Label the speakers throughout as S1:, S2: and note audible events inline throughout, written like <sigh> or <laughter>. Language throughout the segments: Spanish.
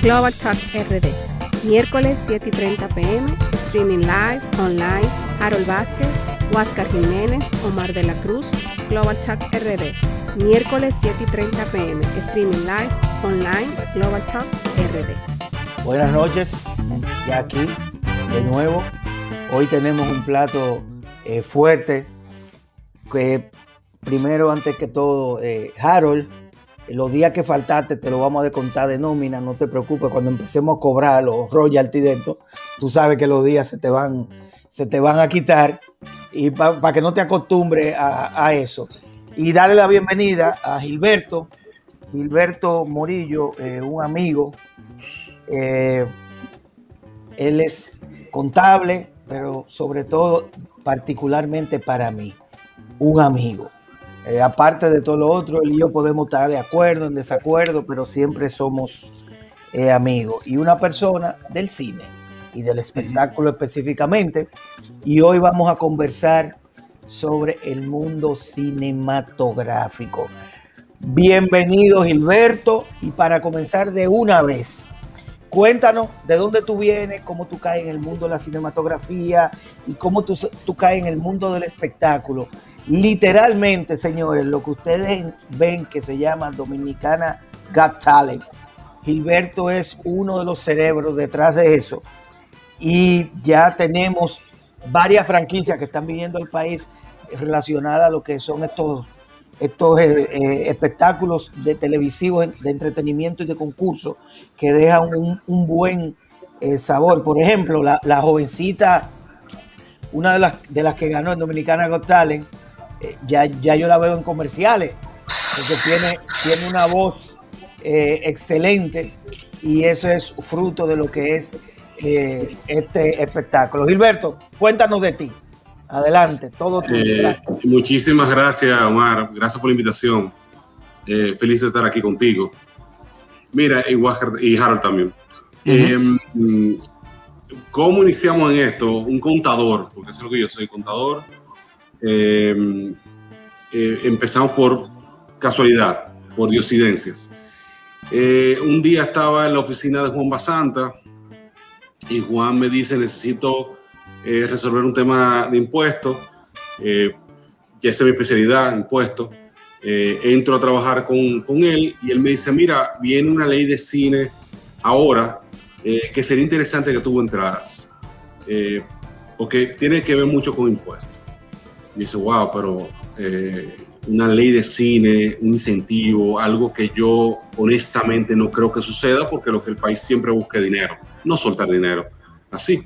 S1: Global Talk RD. Miércoles 7 y 30 pm, streaming live, online, Harold Vázquez, Huáscar Jiménez, Omar de la Cruz, Global Talk RD. Miércoles 7 y 30 pm, streaming live, online, Global Talk RD.
S2: Buenas noches, ya aquí de nuevo. Hoy tenemos un plato eh, fuerte que primero, antes que todo, eh, Harold, los días que faltaste te lo vamos a descontar de nómina, no te preocupes, cuando empecemos a cobrar los royalties dentro, tú sabes que los días se te van, se te van a quitar y para que no te acostumbres a, eso. Y darle la bienvenida a Gilberto, Gilberto Morillo, eh, un amigo. Eh, él es contable, pero sobre todo, particularmente para mí, un amigo. Eh, aparte de todo lo otro, él y yo podemos estar de acuerdo, en desacuerdo, pero siempre somos amigos. Y una persona del cine y del espectáculo específicamente. Y hoy vamos a conversar sobre el mundo cinematográfico. Bienvenido Gilberto y para comenzar de una vez, cuéntanos de dónde tú vienes, cómo tú caes en el mundo de la cinematografía y cómo tú, tú caes en el mundo del espectáculo. Literalmente, señores, lo que ustedes ven que se llama Dominicana Got Talent. Gilberto es uno de los cerebros detrás de eso y ya tenemos varias franquicias que están viniendo al país relacionadas a lo que son estos, estos eh, eh, espectáculos de televisivos, de entretenimiento y de concurso que dejan un, buen eh, sabor. Por ejemplo, la, jovencita, una de las, de las que ganó en Dominicana Got Talent, ya, ya yo la veo en comerciales, porque tiene, tiene una voz excelente y eso es fruto de lo que es eh, este espectáculo. Gilberto, cuéntanos de ti. Adelante, todo tuyo.
S3: Eh, muchísimas gracias, Omar. Gracias por la invitación. Eh, feliz de estar aquí contigo. Mira, y, Harold también. ¿Cómo iniciamos en esto? Un contador, porque eso es lo que yo soy, contador. Empezamos por casualidad, por diosidencias. un día estaba en la oficina de Juan Basanta, y Juan me dice, necesito eh, resolver un tema de impuestos, eh, esa es mi especialidad, impuestos. Eh, entro a trabajar con, con, él y él me dice, mira, viene una ley de cine ahora eh, que sería interesante que tú entraras, porque tiene que ver mucho con impuestos. Y dice, wow, pero una ley de cine, un incentivo, algo que yo honestamente no creo que suceda porque lo que el país siempre busca es dinero no soltar dinero. Así.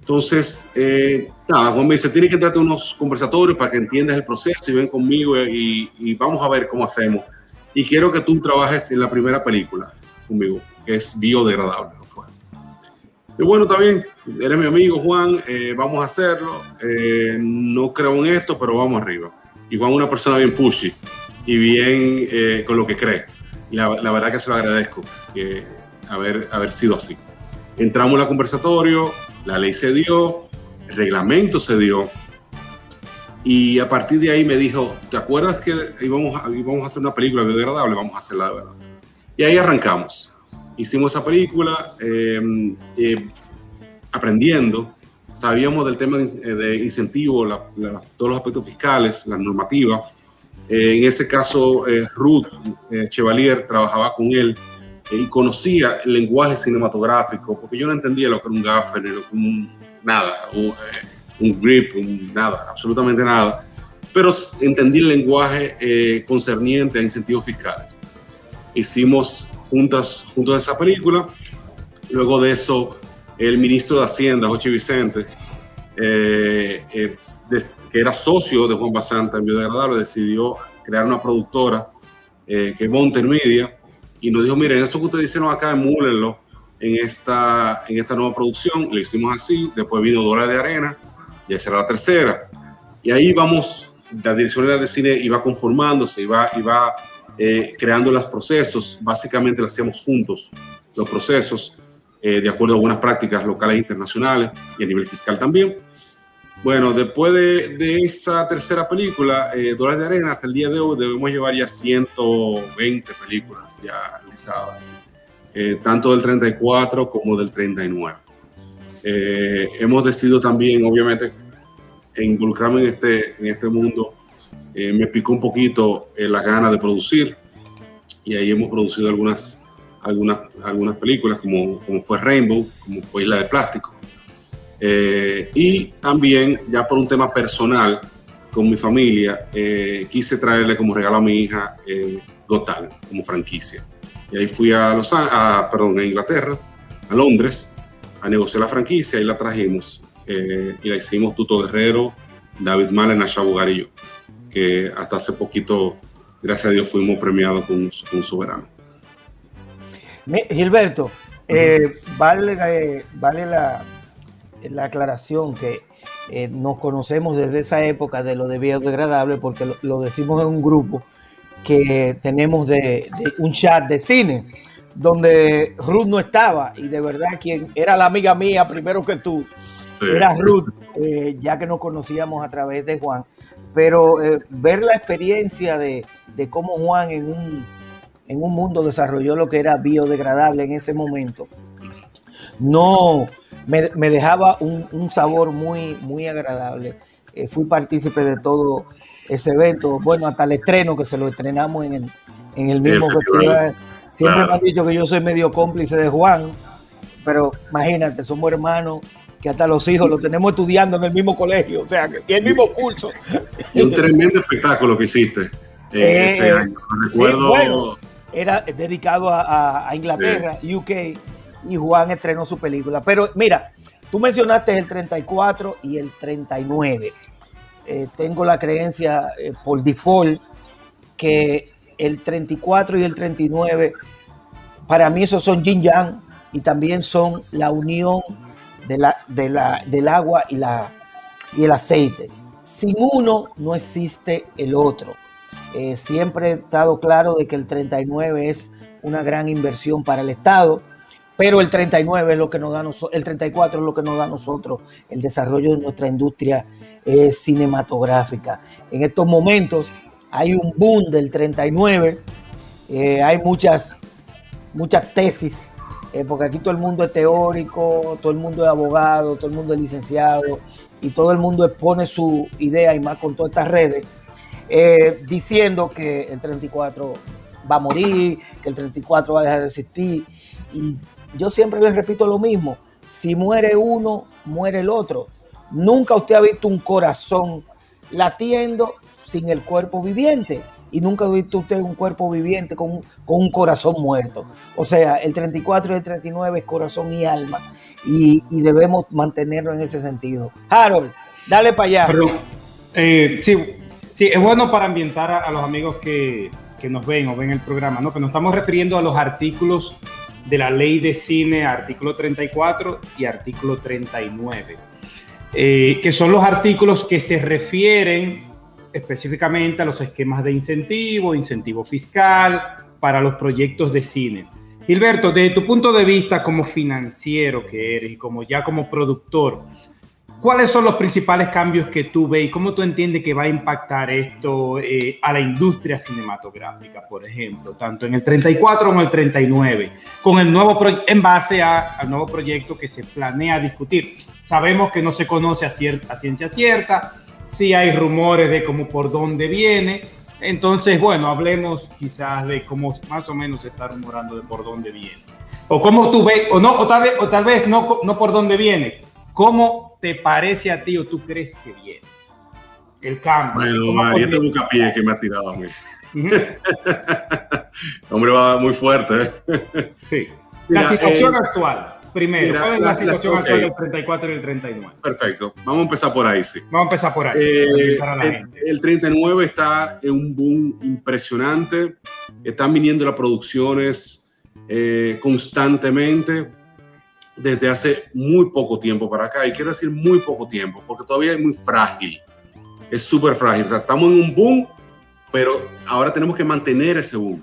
S3: Entonces, eh, nada, Juan me dice, tiene que darte unos conversatorios para que entiendas el proceso y ven conmigo y, vamos a ver cómo hacemos. Y quiero que tú trabajes en la primera película conmigo, que es biodegradable. ¿no fue? Y bueno, también, eres mi amigo Juan, eh, vamos a hacerlo. Eh, no creo en esto, pero vamos arriba. Y Juan una persona bien pushy y bien con lo que cree. La, la, verdad que se lo agradezco, que haber, haber sido así. Entramos al conversatorio, la ley se dio, el reglamento se dio, y a partir de ahí me dijo, ¿te acuerdas que íbamos íbamos a hacer una película biodegradable? Vamos a hacerla de verdad. Y ahí arrancamos. Hicimos esa película eh, eh, aprendiendo. Sabíamos del tema de, incentivo, todos los aspectos fiscales, la normativa. Eh, en ese caso, Ruth Chevalier trabajaba con él y conocía el lenguaje cinematográfico, porque yo no entendía lo que era un gaffer, lo que un, nada, un, eh, grip, nada, absolutamente nada, pero entendí el lenguaje eh, concerniente a incentivos fiscales. Hicimos juntas, juntos esa película, luego de eso el ministro de Hacienda, José Vicente, eh, que era socio de Juan Basanta en Biodegradable, decidió crear una productora que es Mountain Media, y nos dijo, miren, eso que ustedes hicieron acá, emúlenlo en esta, en esta nueva producción. Le hicimos así, después vino Dora de Arena, y esa era la tercera. Y ahí vamos, la dirección de cine iba conformándose, iba, iba eh, creando los procesos, básicamente lo hacíamos juntos, los procesos, eh, de acuerdo a buenas prácticas locales e internacionales y a nivel fiscal también. Bueno, después de, esa tercera película, eh, de Arena, hasta el día de hoy debemos llevar ya 120 películas ya realizadas. eh, tanto del 34 como del 39. Eh, hemos decidido también, obviamente, involucrarme en este, en este mundo. Eh, me picó un poquito la gana de producir y ahí hemos producido algunas, algunas, algunas películas como, como fue Rainbow, como fue Isla de Plástico. y también, ya por un tema personal, con mi familia, quise traerle como regalo a mi hija Got Talent, como franquicia. Y ahí fui a, Los, a, perdón, a Inglaterra, a Londres, a negociar la franquicia y la trajimos. Eh, y la hicimos Tuto Guerrero, David Malen, Asha y yo, que hasta hace poquito, gracias a Dios, fuimos premiados con, un Soberano.
S2: Gilberto, eh, vale, eh, vale la, la, aclaración que nos conocemos desde esa época de lo de biodegradable, porque lo decimos en un grupo que tenemos de, un chat de cine, donde Ruth no estaba y de verdad quien era la amiga mía primero que tú era Ruth, eh, ya que nos conocíamos a través de Juan. Pero eh, ver la experiencia de, cómo Juan en un, en un mundo desarrolló lo que era biodegradable en ese momento, no me, dejaba un, sabor muy, muy agradable. Eh, fui partícipe de todo ese evento. Bueno, hasta el estreno, que se lo estrenamos en el, en el mismo festival. Siempre me han dicho que yo soy medio cómplice de Juan, pero imagínate, somos hermanos que hasta los hijos los tenemos estudiando en el mismo colegio, o sea, que el mismo curso.
S3: un tremendo espectáculo que hiciste eh, ese año. Recuerdo.
S2: era dedicado a, Inglaterra, UK, y Juan estrenó su película. Pero mira, tú mencionaste el 34 y el 39. Eh, tengo la creencia eh, por default que el 34 y el 39, para mí esos son yin yang y también son la unión de la, del agua y, la, y el aceite. Sin uno no existe el otro. Eh, siempre he estado claro de que el 39 es una gran inversión para el Estado, pero el 39 es lo que nos da el 34 es lo que nos da a nosotros el desarrollo de nuestra industria cinematográfica. En estos momentos hay un boom del 39, eh, hay muchas, muchas tesis, eh, porque aquí todo el mundo es teórico, todo el mundo es abogado, todo el mundo es licenciado y todo el mundo expone su idea y más con todas estas redes, eh, diciendo que el 34 va a morir, que el 34 va a dejar de existir. Y yo siempre les repito lo mismo, si muere uno, muere el otro. Nunca usted ha visto un corazón latiendo sin el cuerpo viviente. Y nunca ha visto usted un cuerpo viviente con, un corazón muerto. O sea, el 34 y el 39 es corazón y alma. Y, debemos mantenerlo en ese sentido. Harold, dale para allá.
S4: Eh, sí, sí, es bueno para ambientar a, los amigos que, que, nos ven o ven el programa, ¿no? Que nos estamos refiriendo a los artículos de la ley de cine, artículo 34 y artículo 39. Eh, que son los artículos que se refieren específicamente a los esquemas de incentivo, incentivo fiscal para los proyectos de cine. Gilberto, desde tu punto de vista como financiero que eres y como ya como productor, ¿Cuáles son los principales cambios que tú ves y cómo tú entiendes que va a impactar esto eh, a la industria cinematográfica, por ejemplo, tanto en el 34 como en el 39, con el nuevo en base al nuevo proyecto que se planea discutir? Sabemos que no se conoce a, a ciencia cierta, sí hay rumores de cómo por dónde viene, entonces, bueno, hablemos quizás de cómo más o menos se está rumorando de por dónde viene. O cómo tú ves, o no, o tal vez, o tal vez no, no por dónde viene, ¿Cómo te parece a ti o tú crees que viene el cambio?
S3: Bueno, María te pie que me ha tirado a mí. <laughs> Hombre, va muy fuerte.
S4: ¿eh? Sí. La situación eh, actual, primero. ¿Cuál es la, situación actual del 34 y el 39?
S3: Perfecto. Vamos a empezar por ahí, sí.
S4: Vamos a empezar por ahí.
S3: Eh, el, el, 39 está en un boom impresionante. Están viniendo las producciones constantemente desde hace muy poco tiempo para acá. Y quiero decir muy poco tiempo, porque todavía es muy frágil. Es súper frágil. O sea, estamos en un boom, pero ahora tenemos que mantener ese boom.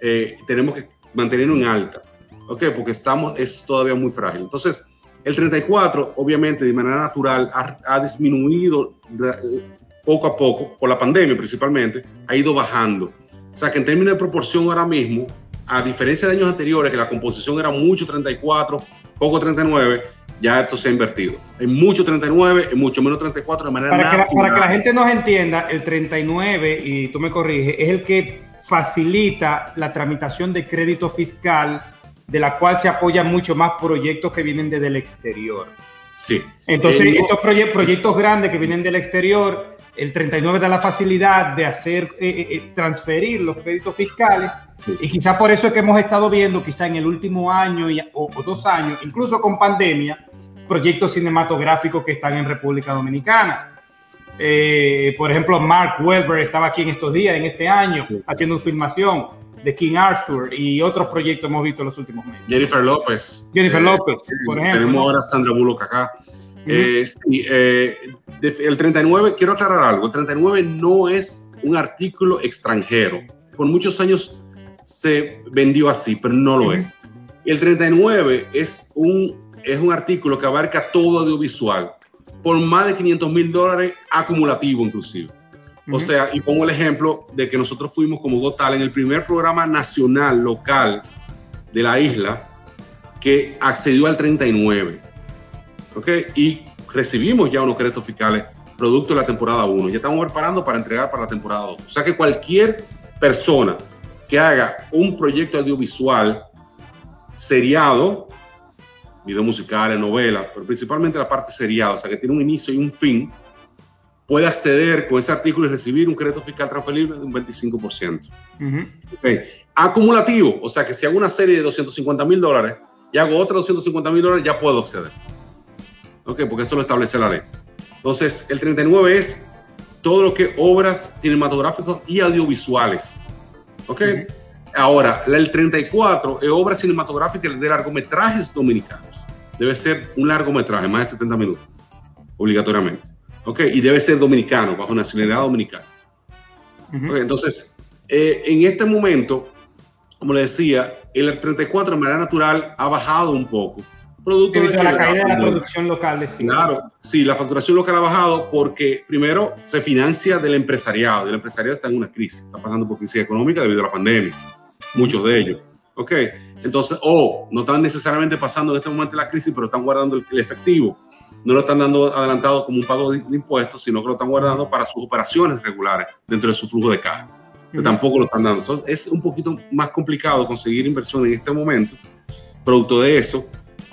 S3: Eh, tenemos que mantenerlo en alta. ¿Ok? Porque estamos, es todavía muy frágil. Entonces, el 34, obviamente, de manera natural, ha, ha disminuido eh, poco a poco, por la pandemia principalmente, ha ido bajando. O sea que en términos de proporción ahora mismo, a diferencia de años anteriores, que la composición era mucho 34, poco 39, ya esto se ha invertido. En mucho 39, en mucho menos 34 de manera
S4: para que, la, para que la gente nos entienda, el 39, y tú me corriges, es el que facilita la tramitación de crédito fiscal, de la cual se apoyan mucho más proyectos que vienen desde el exterior.
S3: Sí.
S4: Entonces, estos proyectos grandes que vienen del exterior, el 39 da la facilidad de hacer, eh, eh, eh, transferir los créditos fiscales y quizá por eso es que hemos estado viendo, quizá en el último año o, dos años, incluso con pandemia, proyectos cinematográficos que están en República Dominicana. por ejemplo, Mark Webber estaba aquí en estos días, en este año, haciendo una filmación de King Arthur y otros proyectos hemos visto en los últimos meses.
S3: Jennifer López.
S4: Jennifer López, por ejemplo.
S3: Tenemos ahora Sandra Bullock acá. Eh, el 39, quiero aclarar algo, el 39 no es un artículo extranjero. Por muchos años se vendió así, pero no lo es. El 39 es un, es un artículo que abarca todo audiovisual, por más de 500 mil dólares acumulativo inclusive. O sea, y pongo el ejemplo de que nosotros fuimos como Gotal en el primer programa nacional, local de la isla, que accedió al 39. ¿Ok? Y recibimos ya unos créditos fiscales producto de la temporada 1. Ya estamos preparando para entregar para la temporada 2. O sea que cualquier persona que haga un proyecto audiovisual seriado, video musicales, novelas, pero principalmente la parte seriada, o sea que tiene un inicio y un fin, puede acceder con ese artículo y recibir un crédito fiscal transferible de un 25%. Acumulativo, o sea que si hago una serie de 250 mil dólares y hago otra 250 mil dólares, ya puedo acceder. ¿Ok? Porque eso lo establece la ley. Entonces, el 39 es todo lo que obras cinematográficas y audiovisuales. ¿Ok? Ahora, el 34 es obras cinematográficas de largometrajes dominicanos. Debe ser un largometraje, más de 70 minutos, obligatoriamente. ¿Ok? Y debe ser dominicano, bajo nacionalidad dominicana. Entonces, eh, en este momento, como le decía, el 34 de manera natural ha bajado un poco
S4: producto de la caída de la producción local
S3: cine. Claro, sí, la facturación local ha bajado porque primero se financia del empresariado. El empresariado está en una crisis, está pasando por crisis económica debido a la pandemia, muchos de ellos. Ok, entonces, o no están necesariamente pasando en este momento la crisis, pero están guardando el, efectivo. No lo están dando adelantado como un pago de, impuestos, sino que lo están guardando para sus operaciones regulares dentro de su flujo de caja. Que tampoco lo están dando. Entonces, es un poquito más complicado conseguir inversión en este momento, producto de eso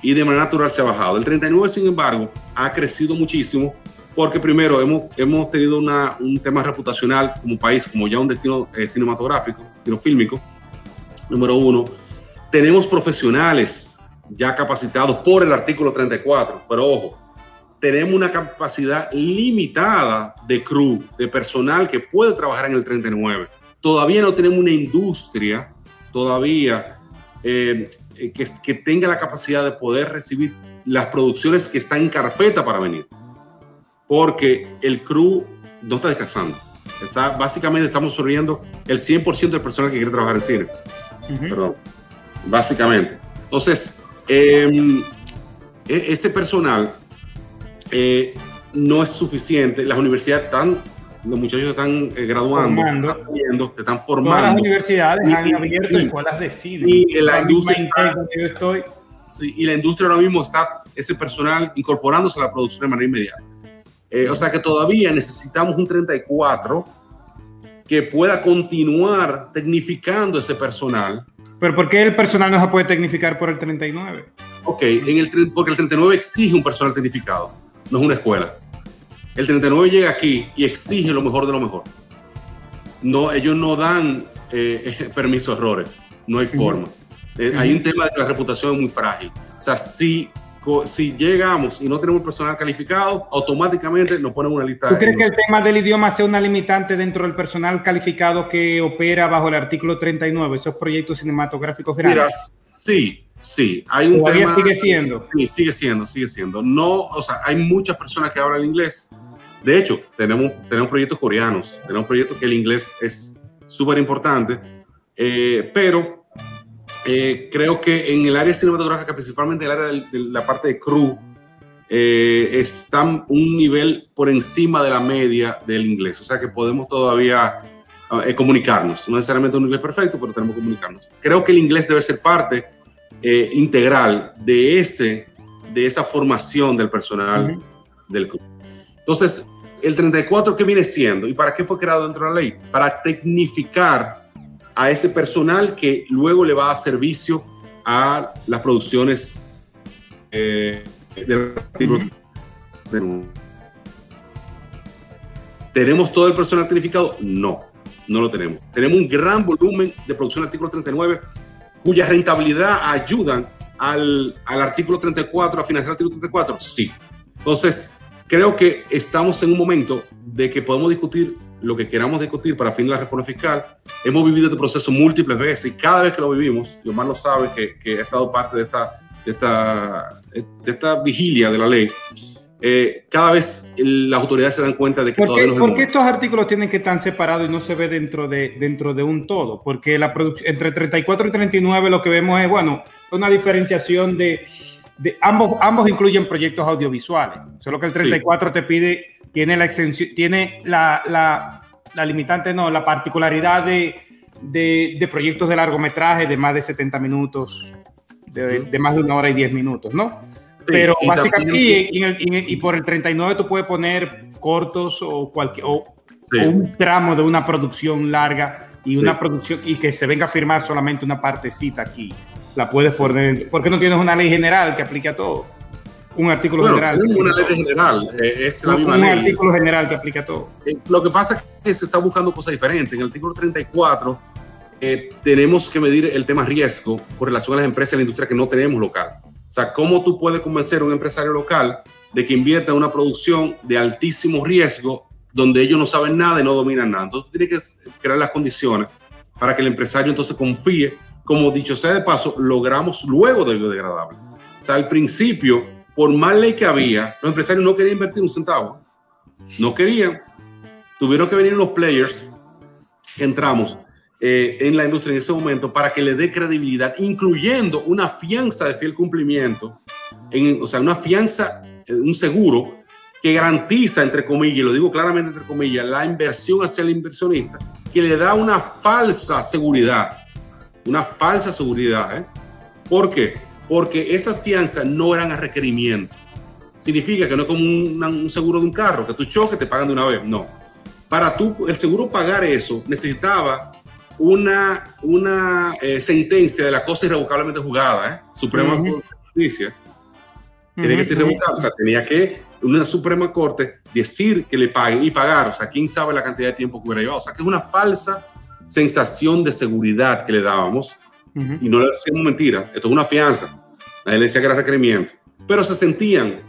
S3: y de manera natural se ha bajado. El 39, sin embargo, ha crecido muchísimo porque primero hemos, hemos tenido una, un tema reputacional como país, como ya un destino eh, cinematográfico, destino fílmico, número uno. Tenemos profesionales ya capacitados por el artículo 34, pero ojo, tenemos una capacidad limitada de crew, de personal que puede trabajar en el 39. Todavía no tenemos una industria, todavía eh, eh, que, tenga la capacidad de poder recibir las producciones que están en carpeta para venir. Porque el crew no está descansando. Está, básicamente estamos subiendo el 100% del personal que quiere trabajar en cine. Perdón. Básicamente. Entonces, em, e, ese personal eh, no es suficiente. Las universidades están los muchachos están eh, graduando, están, viendo, están formando. Todas
S4: las universidades han abierto escuelas de cine.
S3: Y la industria estoy. Sí, y la industria ahora mismo está, ese personal incorporándose a la producción de manera inmediata. Eh, o sea que todavía necesitamos un 34 que pueda continuar tecnificando ese personal.
S4: ¿Pero por qué el personal no se puede tecnificar por el 39?
S3: Ok, en el, porque el 39 exige un personal tecnificado, no es una escuela. El 39 llega aquí y exige lo mejor de lo mejor. No, ellos no dan eh, <laughs> permiso a errores, no hay forma. Eh, hay un tema de que la reputación es muy frágil. O sea, si, si llegamos y no tenemos personal calificado, automáticamente nos ponen una lista.
S4: ¿Tú crees que el tema del idioma sea una limitante dentro del personal calificado que opera bajo el artículo 39, esos proyectos cinematográficos grandes? Mira,
S3: sí, Sí, hay un
S4: Todavía tema, sigue siendo.
S3: Sí, sigue siendo, sigue siendo. No, o sea, hay muchas personas que hablan inglés. De hecho, tenemos, tenemos proyectos coreanos, tenemos proyectos que el inglés es súper importante, eh, pero eh, creo que en el área cinematográfica, principalmente en el área de, la parte de crew, eh, están un nivel por encima de la media del inglés. O sea que podemos todavía eh, comunicarnos. No necesariamente un inglés perfecto, pero tenemos que comunicarnos. Creo que el inglés debe ser parte eh, integral de, ese, de esa formación del personal del club. Entonces, el 34, ¿qué viene siendo? ¿Y para qué fue creado dentro de la ley? Para tecnificar a ese personal que luego le va a dar servicio a las producciones eh, del ¿Tenemos todo el personal tecnificado? No, no lo tenemos. Tenemos un gran volumen de producción artículo 39 cuya rentabilidad ayudan al, al artículo 34, a financiar el artículo 34. Sí. Entonces, creo que estamos en un momento de que podemos discutir lo que queramos discutir para fin de la reforma fiscal. Hemos vivido este proceso múltiples veces y cada vez que lo vivimos, y Omar lo sabe que, que ha estado parte de esta, de esta, de esta vigilia de la ley, eh, cada vez las autoridades se dan cuenta de que
S4: ¿Por qué, no ¿Por qué estos artículos tienen que estar separados y no se ve dentro de, dentro de un todo? Porque la entre 34 y 39 lo que vemos es, bueno, una diferenciación de, de ambos, ambos incluyen proyectos audiovisuales, solo que el 34 te pide, tiene la exención, tiene la, la, la limitante, no, la particularidad de, de, de, proyectos de largometraje de más de 70 minutos, de, de más de una hora y 10 minutos, ¿no? Pero básicamente, y, por el 39 tú puedes poner cortos o, cualquier, o, un tramo de una producción larga y una producción y que se venga a firmar solamente una partecita aquí. La puedes poner, porque no tienes una ley general que aplique a todo. Un artículo general.
S3: Una ley general, eh, es la misma
S4: un artículo general que aplica a todo.
S3: Eh, lo que pasa es que se está buscando cosas diferentes. En el artículo 34 eh, tenemos que medir el tema riesgo con relación a las empresas y la industria que no tenemos local. O sea, ¿cómo tú puedes convencer a un empresario local de que invierta en una producción de altísimo riesgo donde ellos no saben nada y no dominan nada? Entonces, tú tienes que crear las condiciones para que el empresario entonces confíe. Como dicho sea de paso, logramos luego del biodegradable. O sea, al principio, por más ley que había, los empresarios no querían invertir un centavo. No querían. Tuvieron que venir los players entramos eh, en la industria en ese momento para que le dé credibilidad, incluyendo una fianza de fiel cumplimiento, en, o sea, una fianza, eh, un seguro que garantiza, entre comillas, y lo digo claramente entre comillas, la inversión hacia el inversionista, que le da una falsa seguridad, una falsa seguridad. ¿eh? ¿Por qué? Porque esas fianzas no eran a requerimiento. Significa que no es como un, un seguro de un carro, que tú choques, te pagan de una vez. No. Para tú, el seguro pagar eso, necesitaba una, una eh, sentencia de la cosa irrevocablemente jugada, ¿eh? Suprema Justicia. Tiene que ser revocable, o sea, tenía que una Suprema Corte decir que le paguen y pagar, o sea, quién sabe la cantidad de tiempo que hubiera llevado, o sea, que es una falsa sensación de seguridad que le dábamos. Y no le decíamos mentira, esto es una fianza, la decía que era requerimiento, pero se sentían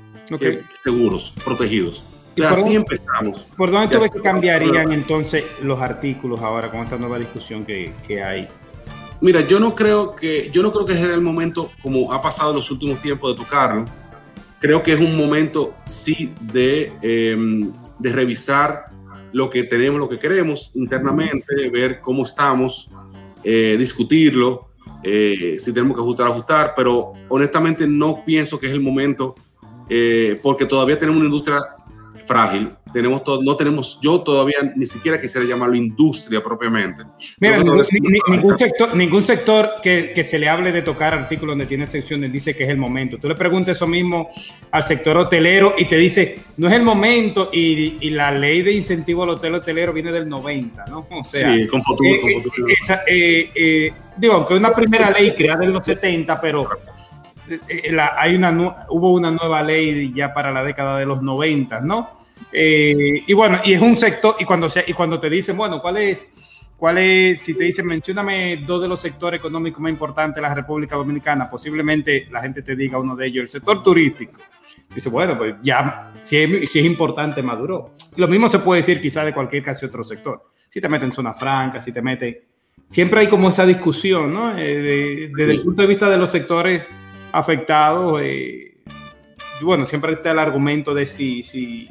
S3: seguros, protegidos.
S4: Y así empezamos. ¿Por dónde tú ves que cambiarían entonces los artículos ahora con esta nueva discusión que, que, hay?
S3: Mira, yo no creo que yo no creo que sea el momento como ha pasado en los últimos tiempos de tocarlo. Creo que es un momento sí de, em, de revisar lo que tenemos, lo que queremos internamente, ver cómo estamos, eh, discutirlo, eh, si tenemos que ajustar, ajustar, pero honestamente no pienso que es el momento eh, porque todavía tenemos una industria frágil. Tenemos todo, no tenemos, yo todavía ni siquiera quisiera llamarlo industria propiamente.
S4: Mira, ningún, ningún, sector, ningún sector que, que, se le hable de tocar artículos donde tiene secciones dice que es el momento. Tú le preguntas eso mismo al sector hotelero y te dice, no es el momento y, y la ley de incentivo al hotel hotelero viene del 90, ¿no? O sea, sí, con futuro. Eh, con futuro. Esa, eh, eh, digo, aunque una primera ley creada en los 70, pero eh, la, hay una, hubo una nueva ley ya para la década de los 90, ¿no? Eh, y bueno, y es un sector, y cuando, se, y cuando te dicen, bueno, ¿cuál es, cuál es, si te dicen, mencióname dos de los sectores económicos más importantes de la República Dominicana, posiblemente la gente te diga uno de ellos, el sector turístico. Y dice, bueno, pues ya, si es, si es importante, maduró. Lo mismo se puede decir quizá de cualquier casi otro sector. Si te meten en zona franca, si te mete Siempre hay como esa discusión, ¿no? Eh, desde el punto de vista de los sectores afectados, eh, bueno, siempre está el argumento de si, si,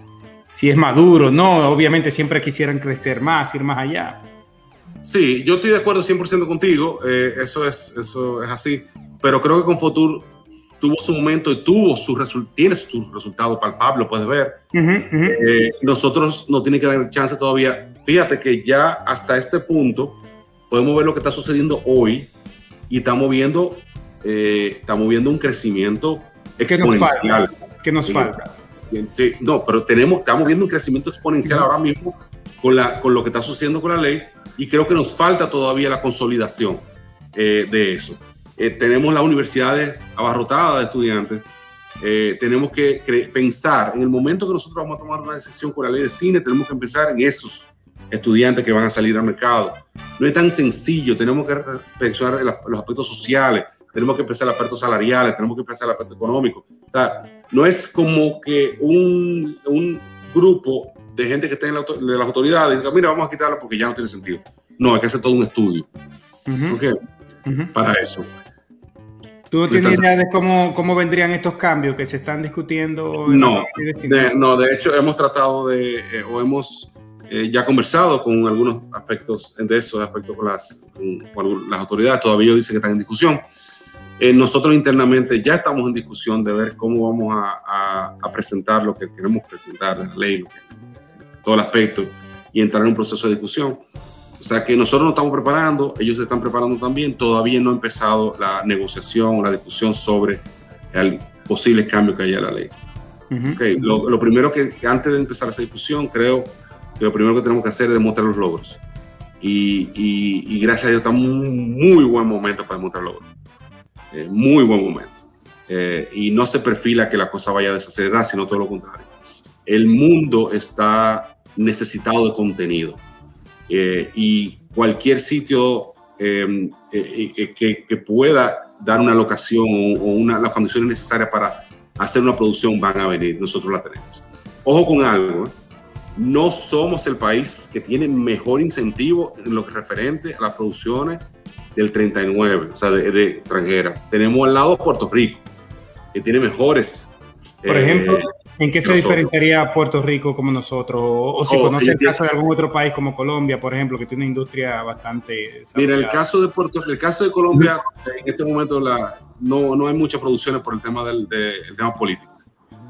S4: si es maduro, no, obviamente siempre quisieran crecer más, ir más allá.
S3: Sí, yo estoy de acuerdo 100% contigo, eh, eso, es, eso es así, pero creo que con Futur tuvo su momento y tuvo su tiene su resultado palpable, lo puedes ver. Eh, nosotros no tiene que dar chance todavía fíjate que ya hasta este punto podemos ver lo que está sucediendo hoy y estamos viendo, eh, estamos viendo un crecimiento exponencial.
S4: ¿Qué nos falta?
S3: Sí, no, pero tenemos, estamos viendo un crecimiento exponencial ahora mismo con, la, con lo que está sucediendo con la ley y creo que nos falta todavía la consolidación eh, de eso. Eh, tenemos las universidades abarrotadas de estudiantes. Eh, tenemos que pensar en el momento que nosotros vamos a tomar una decisión con la ley de cine, tenemos que pensar en esos estudiantes que van a salir al mercado. No es tan sencillo, tenemos que pensar en los aspectos sociales, tenemos que pensar en los aspectos salariales, tenemos que pensar en el aspecto económico. O sea, no es como que un, un grupo de gente que está en las autoridades diga, mira, vamos a quitarlo porque ya no tiene sentido. No, hay que hacer todo un estudio. Para eso.
S4: ¿Tú no tienes idea de cómo, cómo vendrían estos cambios que se están discutiendo?
S3: No, de, no, de hecho hemos tratado de, eh, o hemos eh, ya conversado con algunos aspectos de esos aspectos con las, con, las autoridades, todavía dicen que están en discusión. Eh, nosotros internamente ya estamos en discusión de ver cómo vamos a, a, presentar lo que queremos presentar, la ley, todo el aspecto, y entrar en un proceso de discusión. O sea que nosotros nos estamos preparando, ellos se están preparando también, todavía no ha empezado la negociación o la discusión sobre el posible cambio que haya en la ley. okay. lo, primero que, antes de empezar esa discusión, creo que lo primero que tenemos que hacer es demostrar los logros. Y, y, gracias a Dios está un muy buen momento para demostrar logros. Eh, muy buen momento. Eh, y no se perfila que la cosa vaya a desacelerar, sino todo lo contrario. El mundo está necesitado de contenido eh, y cualquier sitio em, eh, eh, que, pueda dar una locación o, una, las condiciones necesarias para hacer una producción van a venir, nosotros la tenemos. Ojo con algo, no somos el país que tiene mejor incentivo en lo que referente a las producciones del 39, o sea, de, de extranjera. Tenemos al lado Puerto Rico, que tiene mejores.
S4: Por ejemplo, ¿En qué se diferenciaría Puerto Rico como nosotros? O, si oh, conoce el caso de algún otro país como Colombia, por ejemplo, que tiene una industria bastante...
S3: Mira, el caso de Puerto el caso de Colombia, en este momento la, no, no hay muchas producciones por el tema del tema político.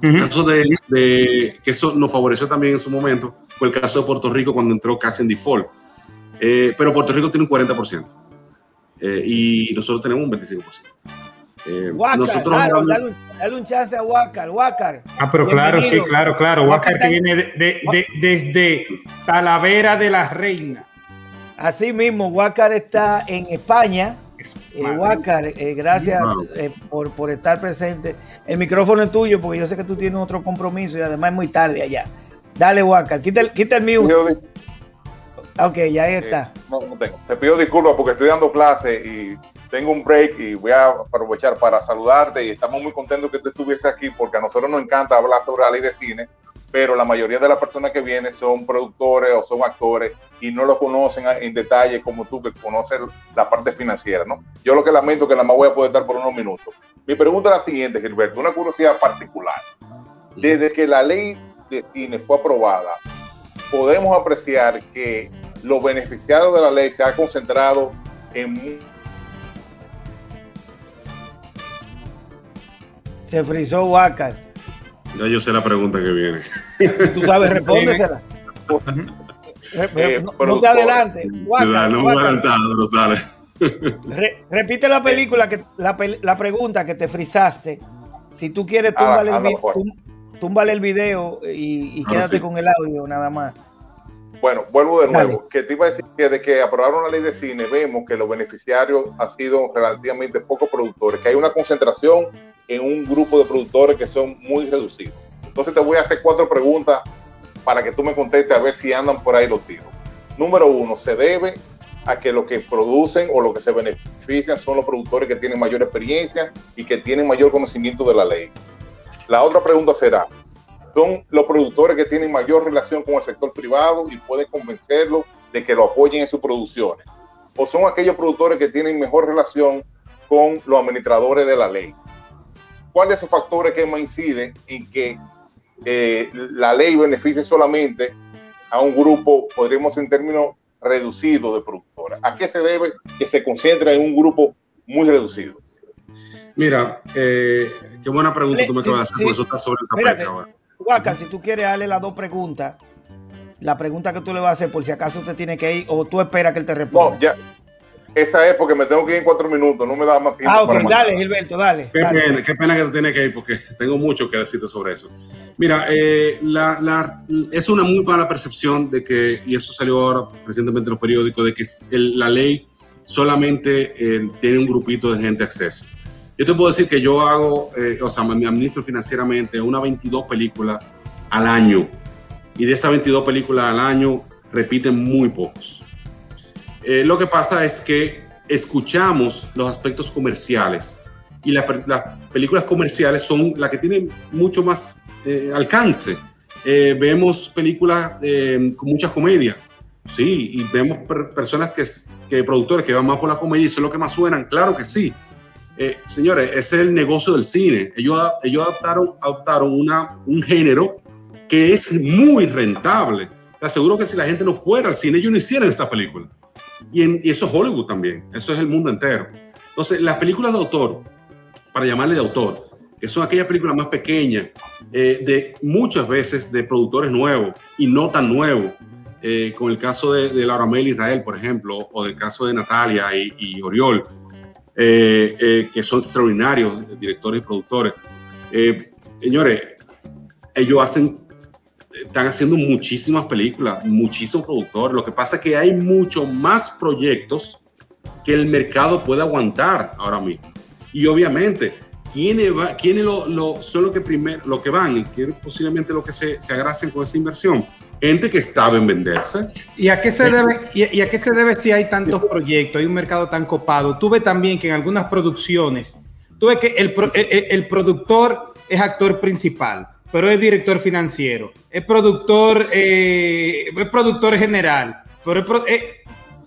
S3: El caso de, que eso nos favoreció también en su momento fue el caso de Puerto Rico cuando entró casi en default. Eh, pero Puerto Rico tiene un 40% eh, y nosotros tenemos un 25%.
S2: Eh, nosotros dale, un, chance a Huácar, Huácar.
S4: Ah, pero claro, sí, claro, claro. Huácar que viene de, desde Talavera de la Reina.
S2: Así mismo, Huácar está en España. Eh, eh, gracias eh, por, por, estar presente. El micrófono es tuyo porque yo sé que tú tienes otro compromiso y además es muy tarde allá. Dale, Huácar, quita el, quita el mío. Ok, ya ahí está.
S5: no, no tengo. Te pido disculpas porque estoy dando clase y tengo un break y voy a aprovechar para saludarte y estamos muy contentos que tú estuviese aquí porque a nosotros nos encanta hablar sobre la ley de cine, pero la mayoría de las personas que vienen son productores o son actores y no lo conocen en detalle como tú que conoces la parte financiera, ¿no? Yo lo que lamento es que nada más voy a poder dar por unos minutos. Mi pregunta es la siguiente, Gilberto, una curiosidad particular. Desde que la ley de cine fue aprobada, podemos apreciar que los beneficiarios de la ley se han concentrado en
S2: Se frizó Huácar.
S3: Ya yo sé la pregunta que viene.
S2: Si tú sabes, <laughs> respóndesela. Eh, no, te adelante.
S3: no me adelantado, no sale.
S2: repite la película, que, la, pregunta que te frizaste. Si tú quieres, ah, túmbale, el, video y, quédate con el audio nada más.
S5: Bueno, vuelvo de nuevo. Que te iba a decir que de que aprobaron la ley de cine, vemos que los beneficiarios han sido relativamente pocos productores, que hay una concentración en un grupo de productores que son muy reducidos. Entonces te voy a hacer cuatro preguntas para que tú me contestes a ver si andan por ahí los tiros. Número uno, se debe a que lo que producen o lo que se benefician son los productores que tienen mayor experiencia y que tienen mayor conocimiento de la ley. La otra pregunta será, ¿son los productores que tienen mayor relación con el sector privado y pueden convencerlo de que lo apoyen en sus producciones? ¿O son aquellos productores que tienen mejor relación con los administradores de la ley? ¿Cuáles son esos factores que más inciden en que eh, la ley beneficie solamente a un grupo, podríamos en términos reducidos de productores? ¿A qué se debe que se concentre en un grupo muy reducido?
S3: Mira, eh, qué buena pregunta tú me acabas de hacer, eso está sobre el tapete
S2: ahora. Guaca, si tú quieres darle las dos preguntas la pregunta que tú le vas a hacer por si acaso usted tiene que ir o tú esperas que él te responda.
S5: No, ya. Esa es porque me tengo que ir en cuatro minutos, no me da más tiempo.
S2: Ah, ok,
S5: para
S2: dale, Gilberto, dale.
S3: Qué
S2: dale.
S3: pena, qué pena que tú tienes que ir porque tengo mucho que decirte sobre eso. Mira, eh, la- la- es una muy mala percepción de que, y eso salió ahora recientemente en los periódicos, de que el- la ley solamente eh, tiene un grupito de gente acceso. Yo te puedo decir que yo hago, eh, o sea, me administro financieramente una 22 películas al año. Y de esas 22 películas al año repiten muy pocos. Eh, lo que pasa es que escuchamos los aspectos comerciales y las películas comerciales son las que tienen mucho más eh, alcance. Vemos películas eh, con mucha comedia, sí, y vemos per- personas que, que productores que van más por la comedia y eso es lo que más suenan, claro que sí. Eh, señores, es el negocio del cine. Ellos, ellos adoptaron, adoptaron una, un género que es muy rentable. Te aseguro que si la gente no fuera al cine, ellos no hicieran esa película. Y, en- eso es Hollywood también, eso es el mundo entero. Entonces, las películas de autor, para llamarle de autor, que son aquellas películas más pequeñas, eh, de muchas veces de productores nuevos y no tan nuevos, eh, con el caso de, de Laura Mel Israel, por ejemplo, o del caso de Natalia y Oriol, eh, eh, que son extraordinarios directores y productores. Eh, señores, ellos hacen están haciendo muchísimas películas, muchísimos productores. Lo que pasa es que hay mucho más proyectos que el mercado puede aguantar ahora mismo. Y obviamente, ¿quiénes, va, quiénes lo, lo- son los que, primero, lo que van y posiblemente lo que se, se con esa inversión? Gente que saben venderse.
S4: ¿Y a qué se debe, y, y a qué se debe si hay tantos proyectos, hay un mercado tan copado? Tuve también que en algunas producciones, tuve que el, el- el- productor es actor principal, pero es director financiero, es productor, eh, es productor general, pero es, pro- es-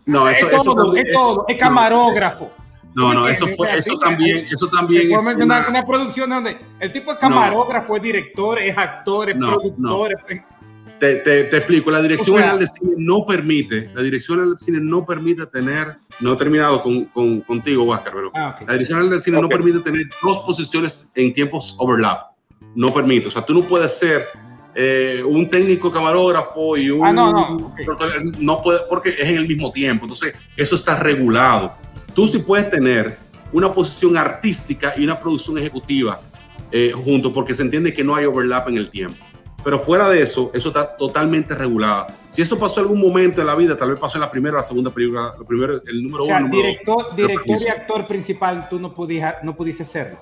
S3: No,
S4: es
S3: eso, eso
S4: todo,
S3: también-
S4: es todo, es
S3: no,
S4: camarógrafo.
S3: No, no,
S4: ¿Me
S3: eso fue, eso también, eso también es una-
S4: una producción donde el tipo es camarógrafo, es director, es actor, es
S3: No,
S4: productor, es-
S3: Te, te- te explico, la Dirección
S4: O sea-
S3: General de Cine no permite, la Dirección General de Cine no permite tener, no he terminado con, con- contigo, Vázquez, pero
S4: Ah, ok.
S3: la Dirección General del Cine
S5: Ok.
S3: no permite tener dos posiciones en tiempos overlap. No permite. O sea, tú no puedes ser eh, un técnico camarógrafo y un...
S4: Ah, no, no, ok.
S3: No puede, porque es en el mismo tiempo. Entonces, eso está regulado. Tú sí puedes tener una posición artística y una producción ejecutiva eh, juntos, porque se entiende que no hay overlap en el tiempo. Pero fuera de eso, eso está totalmente regulado. Si eso pasó en algún momento de la vida, tal vez pasó en la primera o la segunda película, lo primero, el número
S4: O sea,
S3: uno, el número dos.
S4: director, director y actor principal, tú no pudiste, no pudiste serlo.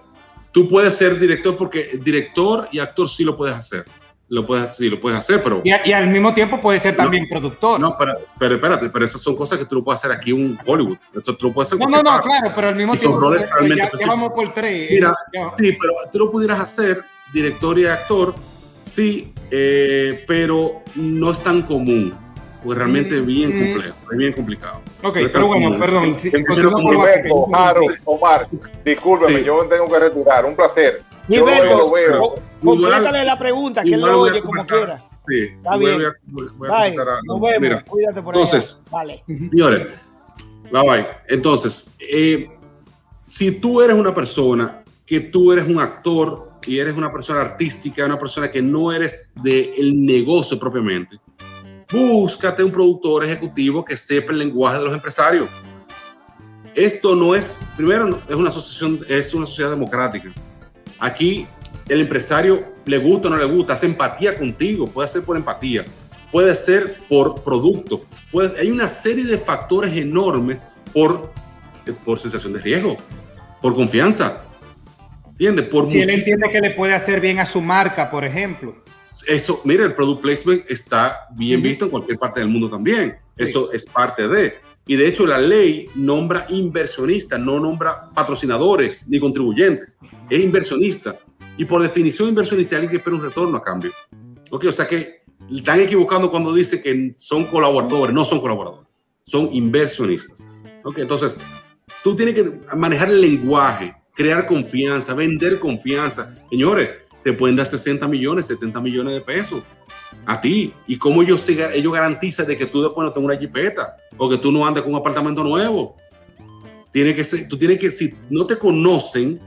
S3: Tú puedes ser director porque director y actor sí lo puedes hacer. Lo puedes, sí, lo puedes hacer, pero...
S4: Y, y al mismo tiempo puede ser también productor. No,
S3: No, pero, pero espérate, pero esas son cosas que tú lo puedes hacer aquí en Hollywood. Eso tú lo puedes hacer en
S4: no, no,
S3: cualquier parte.
S4: claro, pero al mismo
S3: Y son
S4: tiempo.
S3: roles
S4: ya- ya,
S3: realmente
S4: ya
S3: específicos.
S4: vamos por tres.
S3: Mira,
S4: eh, ya-
S3: sí, pero tú lo pudieras hacer director y actor, sí, eh, pero no es tan común. Pues realmente es bien complejo, es bien complicado.
S4: Ok,
S3: No
S4: pero bueno,
S3: común.
S4: perdón.
S5: Gilberto,
S4: que-
S5: Harold, Omar, discúlpeme,
S3: Sí.
S5: yo tengo que retirar. Un placer.
S2: Gilberto, complétale la pregunta, que él lo oye como quiera.
S3: Sí,
S2: Está bien.
S3: voy a- voy a
S2: Bye,
S3: a-
S2: nos vemos.
S3: Mira,
S2: Cuídate por allá.
S3: entonces-
S2: Vale.
S3: Señores, la vaina. Entonces, eh, si tú eres una persona que tú eres un actor y eres una persona artística, una persona que no eres del negocio propiamente, búscate un productor ejecutivo que sepa el lenguaje de los empresarios. Esto no es, primero, es una asociación, es una sociedad democrática. Aquí el empresario le gusta o no le gusta, hace empatía contigo, puede ser por empatía, puede ser por producto, puede- hay una serie de factores enormes por, por sensación de riesgo, por confianza. ¿Entiendes? Por
S4: Si él entiende que le puede hacer bien a su marca, por ejemplo.
S3: eso, mira, el product placement está bien
S4: Ujú.
S3: visto en cualquier parte del mundo también. Eso es parte de. Y de hecho, la ley nombra inversionistas, no nombra patrocinadores ni contribuyentes. Es inversionista. Y por definición, inversionista es alguien que espera un retorno a cambio. Ok, o sea que están equivocando cuando dice que son colaboradores. No son colaboradores, son inversionistas. Ok, entonces tú tienes que manejar el lenguaje, crear confianza, vender confianza. Señores, te pueden dar 60 millones, 70 millones de pesos a ti. ¿Y cómo ellos, ellos garantizan de que tú después no tengas una jipeta o que tú no andes con un apartamento nuevo? Tiene que ser, tú tienes que, si no te conocen,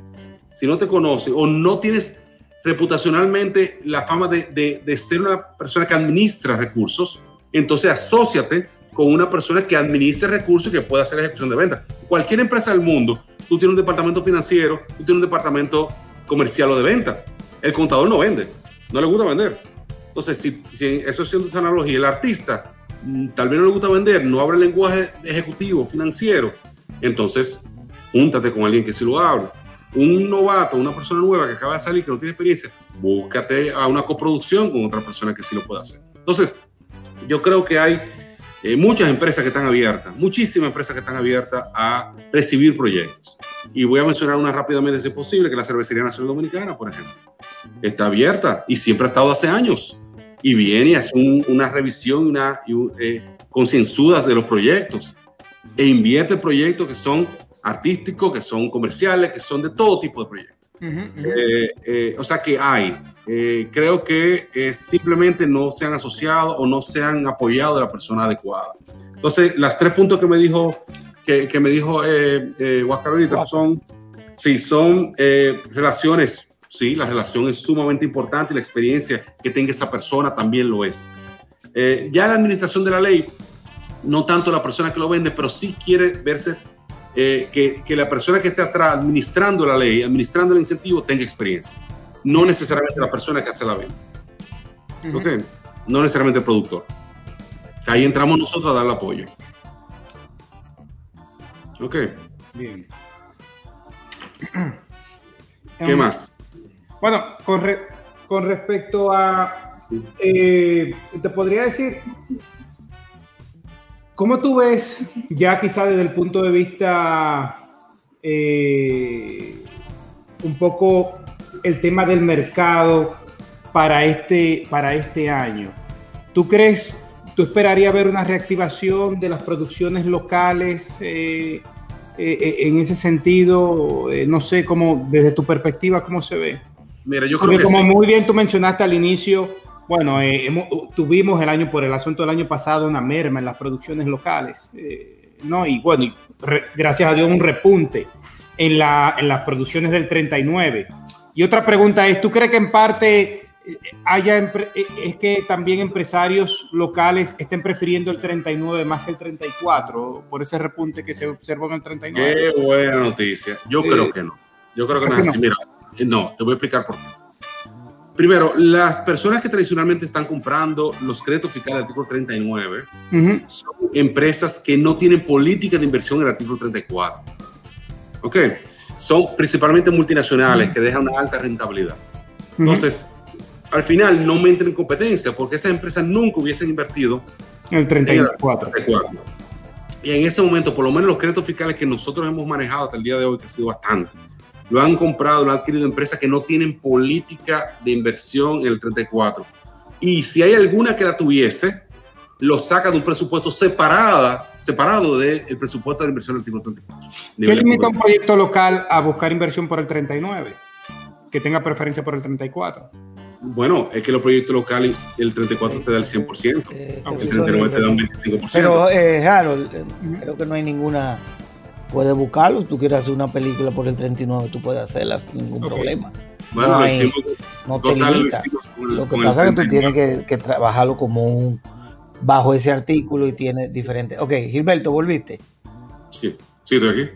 S3: si no te conocen o no tienes reputacionalmente la fama de, de- de ser una persona que administra recursos, entonces asóciate con una persona que administre recursos y que pueda hacer ejecución de ventas. Cualquier empresa del mundo, tú tienes un departamento financiero, tú tienes un departamento comercial o de venta. El contador no vende, no le gusta vender. Entonces, si, si eso es esa analogía, el artista mm, tal vez no le gusta vender, no habla el lenguaje ejecutivo, financiero, entonces júntate con alguien que sí lo hable. Un novato, una persona nueva que acaba de salir, que no tiene experiencia, búscate a una coproducción con otra persona que sí lo pueda hacer. Entonces, yo creo que hay eh, muchas empresas que están abiertas, muchísimas empresas que están abiertas a recibir proyectos. Y voy a mencionar una rápidamente, si es posible, que la Cervecería Nacional Dominicana, por ejemplo, está abierta y siempre ha estado hace años. Y viene y hace una revisión una, eh, concienzudas de los proyectos e invierte proyectos que son artísticos, que son comerciales, que son de todo tipo de proyectos. Eh, eh, o sea que hay. Eh, creo que simplemente no se han asociado o no se han apoyado de la persona adecuada. Entonces, las tres puntos que me dijo que, que me dijo eh, ahorita son, sí, son relaciones. Sí, la relación es sumamente importante y la experiencia que tenga esa persona también lo es. ya la administración de la ley, no tanto la persona que lo vende, pero sí quiere verse eh, que, que, la persona que esté atrás administrando la ley, administrando el incentivo, tenga experiencia. No necesariamente la persona que hace la venta. No necesariamente el productor. Ahí entramos nosotros a dar el apoyo. Ok. Bien. <clears throat> ¿Qué em, más?
S4: Bueno, con, con respecto a, eh, te podría decir, ¿Cómo tú ves, ya quizá desde el punto de vista eh, un poco el tema del mercado para este, para este año? ¿Tú crees, tú esperarías ver una reactivación de las producciones locales eh, eh, en ese sentido? no sé, cómo, desde tu perspectiva, ¿cómo se ve?
S3: Mira, yo creo que
S4: como muy bien tú mencionaste al inicio, bueno, eh, tuvimos el año, por el asunto del año pasado, una merma en las producciones locales, eh, ¿no? Y bueno, gracias a Dios un repunte en, la, en las producciones del 39. Y otra pregunta es, ¿tú crees que en parte eh, haya, es que también empresarios locales estén prefiriendo el 39 más que el 34 por ese repunte que se observó en el 39?
S3: Qué buena noticia. Yo creo que no. Yo creo que no es así. Mira, no, te voy a explicar por qué. Primero, las personas que tradicionalmente están comprando los créditos fiscales del artículo 39 son empresas que no tienen política de inversión en el artículo 34. ¿Ok? Son principalmente multinacionales que dejan una alta rentabilidad. Entonces, al final no me entran en competencia porque esas empresas nunca hubiesen invertido
S4: en el 34.
S3: Y en ese momento, por lo menos los créditos fiscales que nosotros hemos manejado hasta el día de hoy, que ha sido bastante, lo han comprado, lo han adquirido empresas que no tienen política de inversión en el 34. Y si hay alguna que la tuviese, lo saca de un presupuesto separada, separado del presupuesto de inversión del artículo 34.
S4: ¿Qué limita un proyecto local a buscar inversión por el 39? Que tenga preferencia por el 34.
S3: Bueno, es que los proyectos locales, el 34 te da el 100%, eh, aunque el 39 te da un 25%.
S2: Pero, eh, Harold, eh, creo que no hay ninguna puedes buscarlo. Tú quieres hacer una película por el 39, tú puedes hacerla sin ningún problema.
S3: Bueno, no, hicimos,
S2: no te limita. Lo que pasa es que tú tienes que, trabajarlo como un bajo ese artículo y tiene diferentes. Ok, Gilberto, ¿volviste?
S3: Sí, sí, estoy aquí.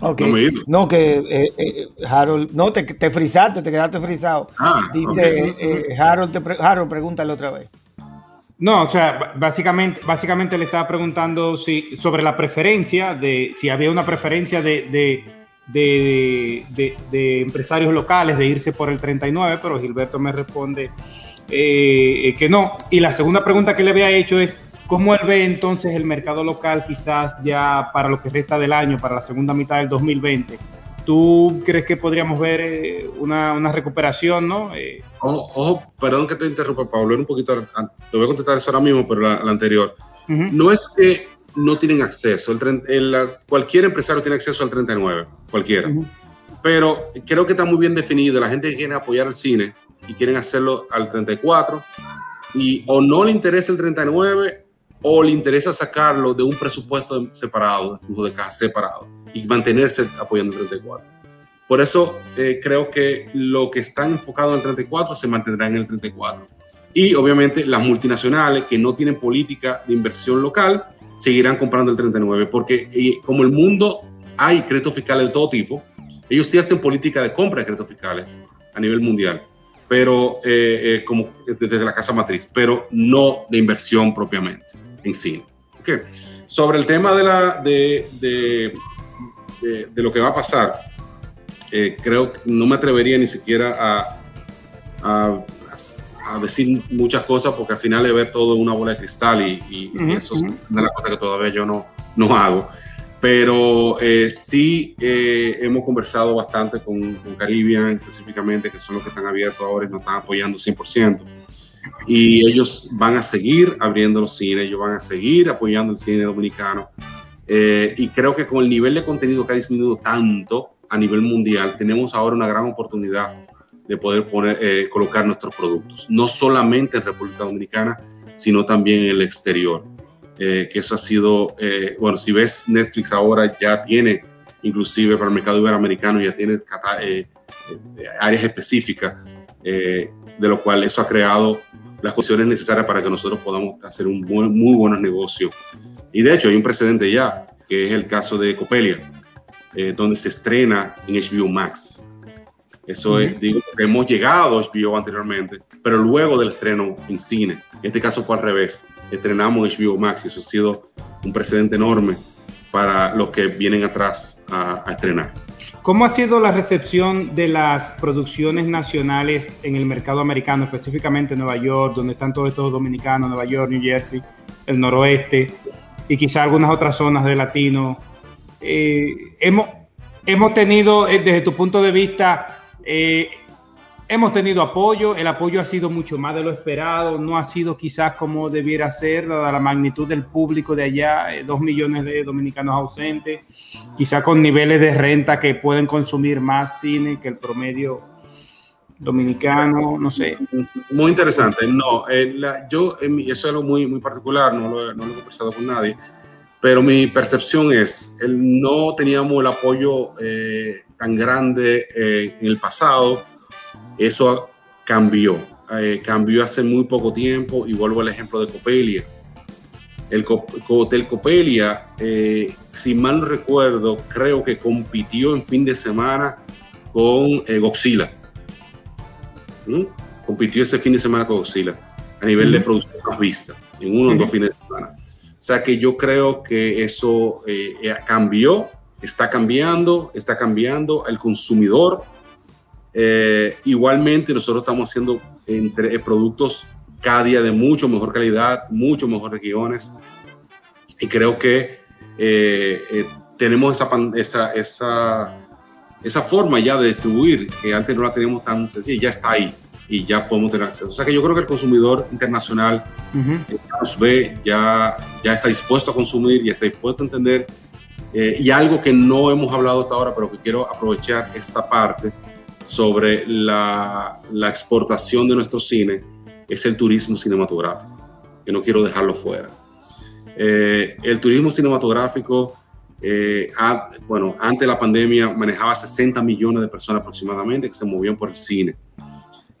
S2: Okay. No, me no, que eh, eh, Harold, no, te, te frisaste, te quedaste frisado. Ah, Dice eh, Harold, te Harold, pregúntale otra vez.
S4: No, o sea, básicamente, básicamente le estaba preguntando si, sobre la preferencia, de si había una preferencia de, de, empresarios locales de irse por el 39, pero Gilberto me responde eh, que no. Y la segunda pregunta que le había hecho es, ¿cómo él ve entonces el mercado local quizás ya para lo que resta del año, para la segunda mitad del 2020? ¿Tú crees que podríamos ver eh, una, una, recuperación, no? Eh,
S3: ojo, perdón que te interrumpa, Pablo, un poquito, te voy a contestar eso ahora mismo, pero la, anterior. No es que no tienen acceso, el, cualquier empresario tiene acceso al 39, cualquiera. Pero creo que está muy bien definido, la gente que quiere apoyar el cine y quieren hacerlo al 34, y o no le interesa el 39 o le interesa sacarlo de un presupuesto separado, de flujo de caja separado y mantenerse apoyando el 34. Por eso eh, creo que lo que está enfocado en el 34 se mantendrá en el 34. Y obviamente las multinacionales que no tienen política de inversión local seguirán comprando el 39, porque eh, como el mundo hay créditos fiscales de todo tipo, ellos sí hacen política de compra de créditos fiscales a nivel mundial, pero eh, eh, como desde la casa matriz, pero no de inversión propiamente en sí. Okay. Sobre el tema de, la, de, de, de, lo que va a pasar, eh, creo que no me atrevería ni siquiera a, a, a, decir muchas cosas porque al final de ver todo en una bola de cristal y, y, uh -huh, eso es una cosa que todavía yo no, no hago pero eh, sí eh, hemos conversado bastante con, con, Caribbean específicamente, que son los que están abiertos ahora y nos están apoyando 100%. Y ellos van a seguir abriendo los cines, ellos van a seguir apoyando el cine dominicano. Eh, y creo que con el nivel de contenido que ha disminuido tanto a nivel mundial, tenemos ahora una gran oportunidad de poder poner, eh, colocar nuestros productos, no solamente en República Dominicana, sino también en el exterior eh, que eso ha sido, eh, bueno, si ves Netflix ahora ya tiene, inclusive para el mercado iberoamericano, ya tiene eh, áreas específicas, de lo cual eso ha creado las condiciones necesarias para que nosotros podamos hacer un buen, muy buenos negocios. Y de hecho hay un precedente ya, que es el caso de Copelia, donde se estrena en HBO Max. Eso es, digo, que hemos llegado a HBO anteriormente, pero luego del estreno en cine. En este caso fue al revés estrenamos HBO Max y eso ha sido un precedente enorme para los que vienen atrás a, a, estrenar.
S4: ¿Cómo ha sido la recepción de las producciones nacionales en el mercado americano, específicamente en Nueva York, donde están todos estos dominicanos, Nueva York, New Jersey, el noroeste y quizá algunas otras zonas de latino? Eh, hemos, hemos tenido, eh, desde tu punto de vista, eh, Hemos tenido apoyo, el apoyo ha sido mucho más de lo esperado, no ha sido quizás como debiera ser, dada la magnitud del público de allá, eh, dos millones de dominicanos ausentes, quizás con niveles de renta que pueden consumir más cine que el promedio dominicano, no sé.
S3: Muy interesante, no, eh, la, yo, eh, eso es algo muy, muy particular, no lo, he conversado con nadie, pero mi percepción es, el, no teníamos el apoyo eh, tan grande en el pasado, eso cambió, eh, cambió hace muy poco tiempo y vuelvo al ejemplo de Copelia. El Hotel Copelia, eh, si mal no recuerdo, creo que compitió en fin de semana con eh, Godzilla. ¿Mm? Compitió ese fin de semana con Godzilla a nivel de producción más vista, en uno o dos fines de semana. O sea que yo creo que eso eh, cambió, está cambiando, está cambiando. El consumidor eh, igualmente, nosotros estamos haciendo entre, eh, productos cada día de mucho mejor calidad, mucho mejores guiones. Y creo que eh, eh, tenemos esa, esa, esa, esa, forma ya de distribuir, que antes no la teníamos tan sencilla, ya está ahí y ya podemos tener acceso. O sea que yo creo que el consumidor internacional uh -huh. ya nos ve, ya, ya está dispuesto a consumir y está dispuesto a entender. Eh, y algo que no hemos hablado hasta ahora, pero que quiero aprovechar esta parte, sobre la, la, exportación de nuestro cine es el turismo cinematográfico, que no quiero dejarlo fuera. Eh, el turismo cinematográfico, eh, bueno, antes de la pandemia manejaba 60 millones de personas aproximadamente que se movían por el cine.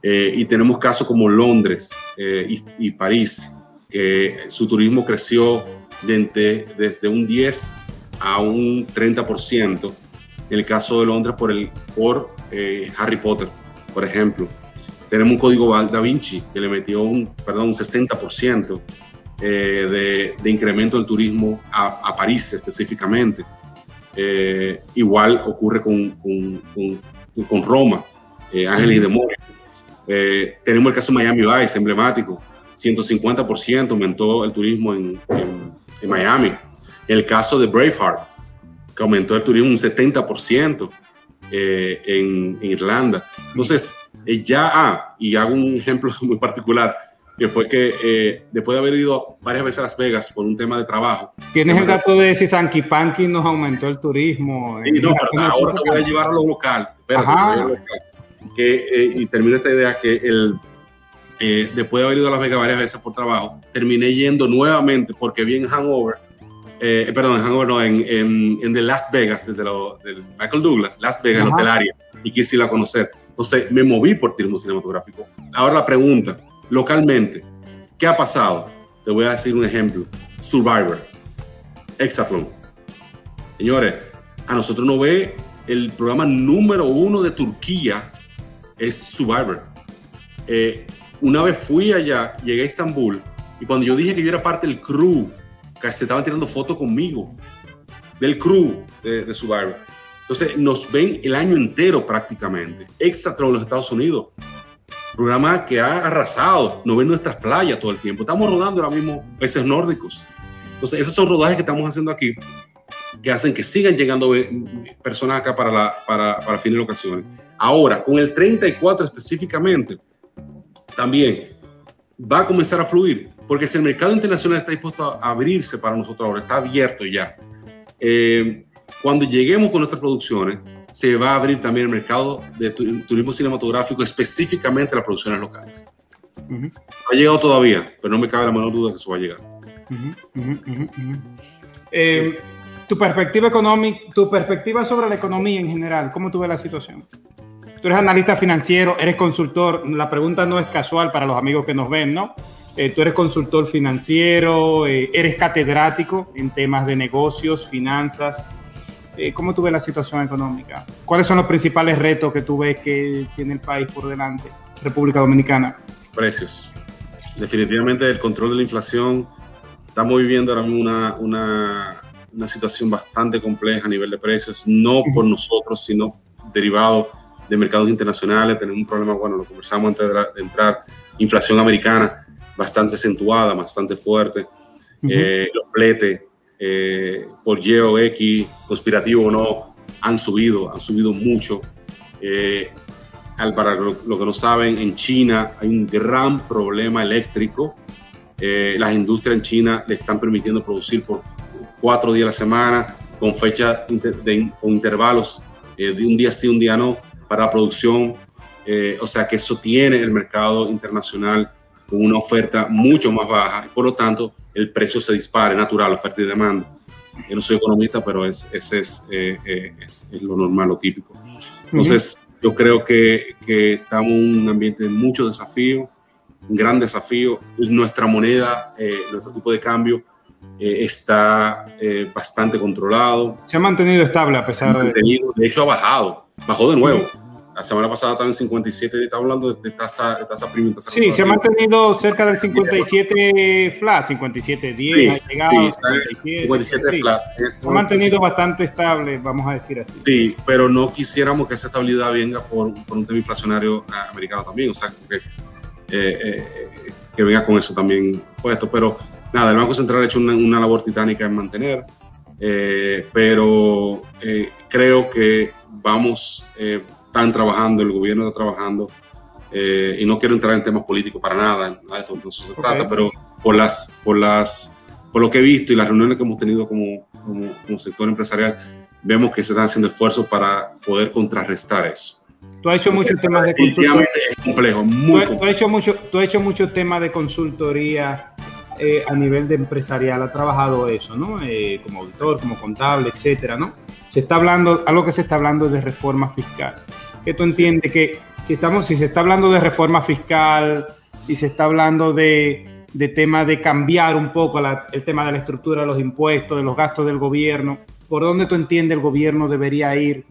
S3: Eh, y tenemos casos como Londres eh, y, y, París, que su turismo creció desde, desde un 10 a un 30%. En el caso de Londres, por, el, por eh, Harry Potter, por ejemplo. Tenemos un código Da Vinci que le metió un, perdón, un 60% eh, de, incremento del turismo a, París específicamente. Eh, igual ocurre con, con, con, Roma, Ángeles y Demonios. Tenemos el caso Miami Vice, emblemático. 150% aumentó el turismo en, en Miami. El caso de Braveheart, que aumentó el turismo un 70% eh, en, en, Irlanda. Entonces, eh, ya, ah, y hago un ejemplo <laughs> muy particular, que fue que eh, después de haber ido varias veces a Las Vegas por un tema de trabajo.
S4: ¿Tienes el dato de si Sanky Panky nos aumentó el turismo?
S3: Sí, no, pero ahora te voy a llevar a lo local. Espérate, a lo local. Que, eh, y termino esta idea que el, eh, después de haber ido a Las Vegas varias veces por trabajo, terminé yendo nuevamente porque vi en Hangover eh, perdón, en Hangover no, en, en, en, de Las Vegas, de, lo, de Michael Douglas, Las Vegas, Ajá. el hotelaria, y quise ir a conocer. Entonces me moví por turismo cinematográfico. Ahora la pregunta, localmente. ¿Qué ha pasado? Te voy a decir un ejemplo. Survivor, Exathlon. Señores, a nosotros no ve el programa número uno de Turquía es Survivor. Eh, una vez fui allá, llegué a Estambul y cuando yo dije que yo era parte del crew, se estaban tirando fotos conmigo, del crew de, de Survivor. Entonces nos ven el año entero prácticamente. Exatron en los Estados Unidos. Programa que ha arrasado. Nos ven nuestras playas todo el tiempo. Estamos rodando ahora mismo peces nórdicos. Entonces esos son rodajes que estamos haciendo aquí que hacen que sigan llegando eh, personas acá para, para, para fines de ocasiones. Ahora, con el 34 específicamente, también va a comenzar a fluir, porque si el mercado internacional está dispuesto a abrirse para nosotros ahora, está abierto ya. Eh, cuando lleguemos con nuestras producciones, se va a abrir también el mercado de turismo cinematográfico, específicamente las producciones locales. No ha llegado todavía, pero no me cabe la menor duda que eso va a llegar.
S4: eh, tu perspectiva económica, tu perspectiva sobre la economía en general, ¿cómo tú ves la situación? Tú eres analista financiero, eres consultor, la pregunta no es casual para los amigos que nos ven, ¿no? Eh, tú eres consultor financiero, eh, eres catedrático en temas de negocios, finanzas. Eh, ¿Cómo tú ves la situación económica? ¿Cuáles son los principales retos que tú ves que tiene el país por delante, República Dominicana?
S3: Precios. Definitivamente el control de la inflación. Estamos viviendo ahora mismo una, una una situación bastante compleja a nivel de precios, no por nosotros, sino derivado de mercados internacionales. Tenemos un problema, bueno, lo conversamos antes de, entrar, inflación americana bastante acentuada, bastante fuerte. Eh, los pletes, eh, por Y o X, conspirativo o no, han subido, han subido mucho. Eh, para lo, lo, que no saben, en China hay un gran problema eléctrico. las industrias en China le están permitiendo producir por cuatro días a la semana, con fechas con intervalos eh, de un día sí, un día no, para producción. Eh, o sea que eso tiene el mercado internacional con una oferta mucho más baja y por lo tanto el precio se dispara, natural, oferta y demanda. Yo no soy economista, pero es, ese es, eh, es, lo normal, lo típico. Entonces, yo creo que, que, estamos en un ambiente de mucho desafío, un gran desafío. Nuestra moneda, nuestro tipo de cambio eh, está eh, bastante controlado.
S4: Se ha mantenido estable a pesar de...
S3: De hecho, ha bajado, bajó de nuevo. La semana pasada estaba en 57, estaba hablando de, tasa, de tasa premium. Tasa
S4: sí, se ha mantenido cerca del 57 flat, 57 10, sí, ha llegado
S3: sí, 57, sí. flat.
S4: Se ha mantenido bastante estable, vamos a decir así.
S3: Sí, pero no quisiéramos que esa estabilidad venga por, por un tema inflacionario americano también, o sea, que, eh, que venga con eso también puesto, pero nada, el Banco Central ha hecho una, labor titánica en mantener, eh, pero eh, creo que vamos, eh, están trabajando, el gobierno está trabajando, y no quiero entrar en temas políticos para nada, nada de esto no se trata, pero por, las, por, las, por lo que he visto y las reuniones que hemos tenido como, como, sector empresarial, vemos que se están haciendo esfuerzos para poder contrarrestar eso.
S4: Tú has hecho muchos temas de consultoría.
S3: Es complejo, muy complejo.
S4: Tú, has hecho mucho, tú has hecho muchos temas de consultoría eh, a nivel de empresarial ha trabajado eso, ¿no? Eh, como auditor, como contable, etcétera, ¿no? Se está hablando, algo que se está hablando de reforma fiscal. ¿Qué tú entiendes que si, estamos, si se está hablando de reforma fiscal y se está hablando de, de tema de cambiar un poco la, el tema de la estructura de los impuestos, de los gastos del gobierno, ¿por dónde tú entiendes el gobierno debería ir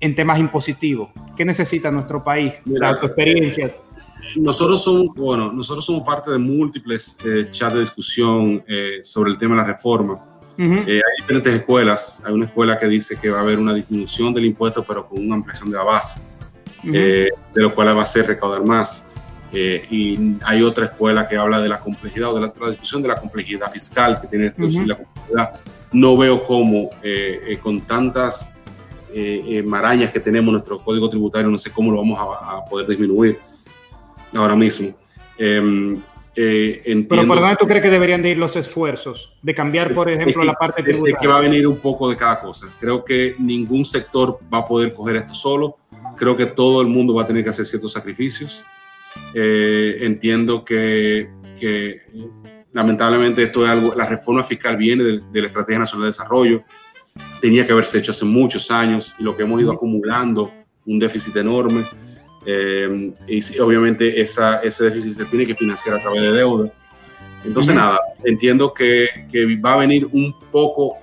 S4: en temas impositivos? ¿Qué necesita nuestro país? Mira, tu experiencia. Eh,
S3: nosotros somos, bueno, nosotros somos parte de múltiples eh, chats de discusión eh, sobre el tema de la reforma. eh, hay diferentes escuelas. Hay una escuela que dice que va a haber una disminución del impuesto, pero con una ampliación de la base, eh, de lo cual va a ser recaudar más. Eh, y hay otra escuela que habla de la complejidad o de la, la discusión de la complejidad fiscal que tiene la complejidad. No veo cómo con tantas marañas que tenemos en nuestro código tributario, no sé cómo lo vamos a, a poder disminuir ahora mismo. Eh, eh,
S4: Pero ¿por dónde tú crees que deberían de ir los esfuerzos? De cambiar, por ejemplo,
S3: que,
S4: la parte
S3: tributaria. que va a venir un poco de cada cosa. Creo que ningún sector va a poder coger esto solo. Creo que todo el mundo va a tener que hacer ciertos sacrificios. Eh, entiendo que, que, lamentablemente esto es algo, la reforma fiscal viene de, de, la Estrategia Nacional de Desarrollo, tenía que haberse hecho hace muchos años y lo que hemos ido acumulando, un déficit enorme Eh, y obviamente esa, ese déficit se tiene que financiar a través de deuda. Entonces, nada, entiendo que, que, va a venir un poco,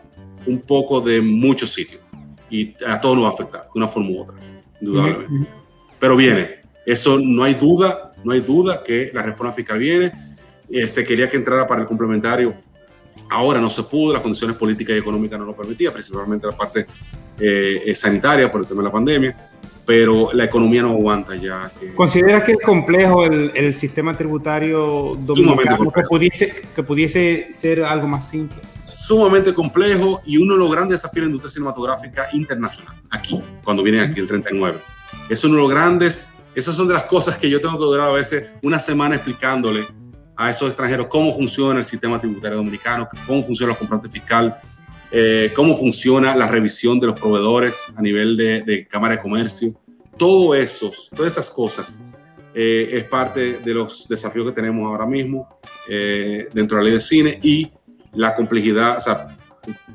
S3: un poco de muchos sitios y a todos nos va a afectar de una forma u otra, indudablemente. Pero viene, eso no hay duda, no hay duda que la reforma fiscal viene. Eh, se quería que entrara para el complementario, ahora no se pudo, las condiciones políticas y económicas no lo permitían, principalmente la parte eh, sanitaria por el tema de la pandemia pero la economía no aguanta ya.
S4: Que... ¿Consideras que es complejo el, el sistema tributario dominicano que pudiese, que pudiese ser algo más simple?
S3: Sumamente complejo y uno de los grandes desafíos de la industria cinematográfica internacional, aquí, cuando viene aquí el 39. Es uno de los grandes, esas son de las cosas que yo tengo que durar a veces una semana explicándole a esos extranjeros cómo funciona el sistema tributario dominicano, cómo funciona la comprante fiscal, eh, cómo funciona la revisión de los proveedores a nivel de, Cámara de Comercio. Todo eso, todas esas cosas eh, es parte de los desafíos que tenemos ahora mismo eh, dentro de la ley de cine y la complejidad. O sea,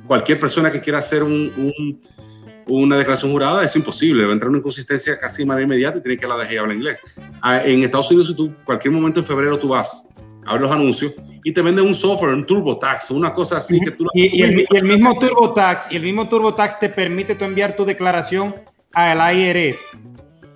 S3: cualquier persona que quiera hacer una declaración jurada es imposible, va a entrar una inconsistencia casi de manera inmediata y tiene que la dejar hablar inglés. Ah, en Estados Unidos, si tú, cualquier momento en febrero tú vas abres los anuncios y te venden un software, un TurboTax, una cosa así que tú...
S4: Y, y, el, y, el, mismo TurboTax, y el mismo TurboTax te permite tú enviar tu declaración al IRS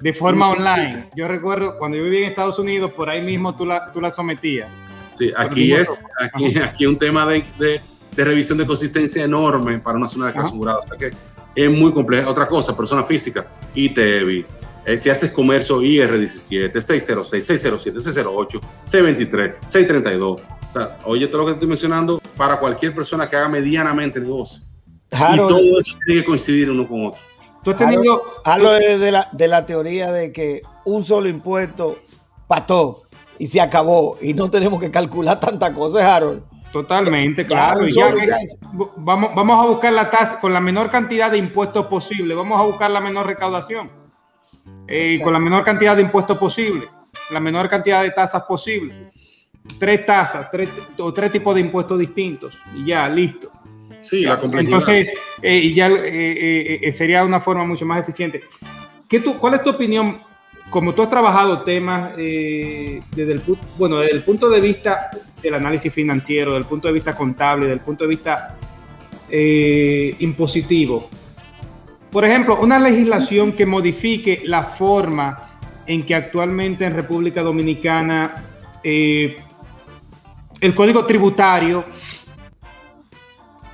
S4: de forma online. Yo recuerdo cuando yo vivía en Estados Unidos, por ahí mismo tú la, tú la sometías.
S3: Sí, aquí es aquí, <laughs> aquí un tema de, de, de, revisión de consistencia enorme para una zona de asegurada. O sea que es muy compleja. Otra cosa, persona física, ITEBI, eh, si haces comercio IR17, 606, 607, 608, C23, 632. O sea, oye todo lo que estoy mencionando para cualquier persona que haga medianamente negocio. y todo eso tiene que coincidir uno con otro.
S2: Tú has tenido... Hablo de la, de la teoría de que un solo impuesto pató y se acabó y no tenemos que calcular tantas cosas, Harold.
S4: Totalmente, claro. vamos, vamos a buscar la tasa con la menor cantidad de impuestos posible. Vamos a buscar la menor recaudación. Eh, con la menor cantidad de impuestos posible, la menor cantidad de tasas posible. Tres tasas, tres, o tres tipos de impuestos distintos y ya, listo.
S3: Sí, la complejidad.
S4: Entonces, eh, ya eh, sería una forma mucho más eficiente. ¿Qué tú, ¿Cuál es tu opinión? Como tú has trabajado temas desde, el, bueno, desde el punto de vista del análisis financiero, del punto de vista contable, del punto de vista impositivo, por ejemplo, una legislación que modifique la forma en que actualmente en República Dominicana eh, el código tributario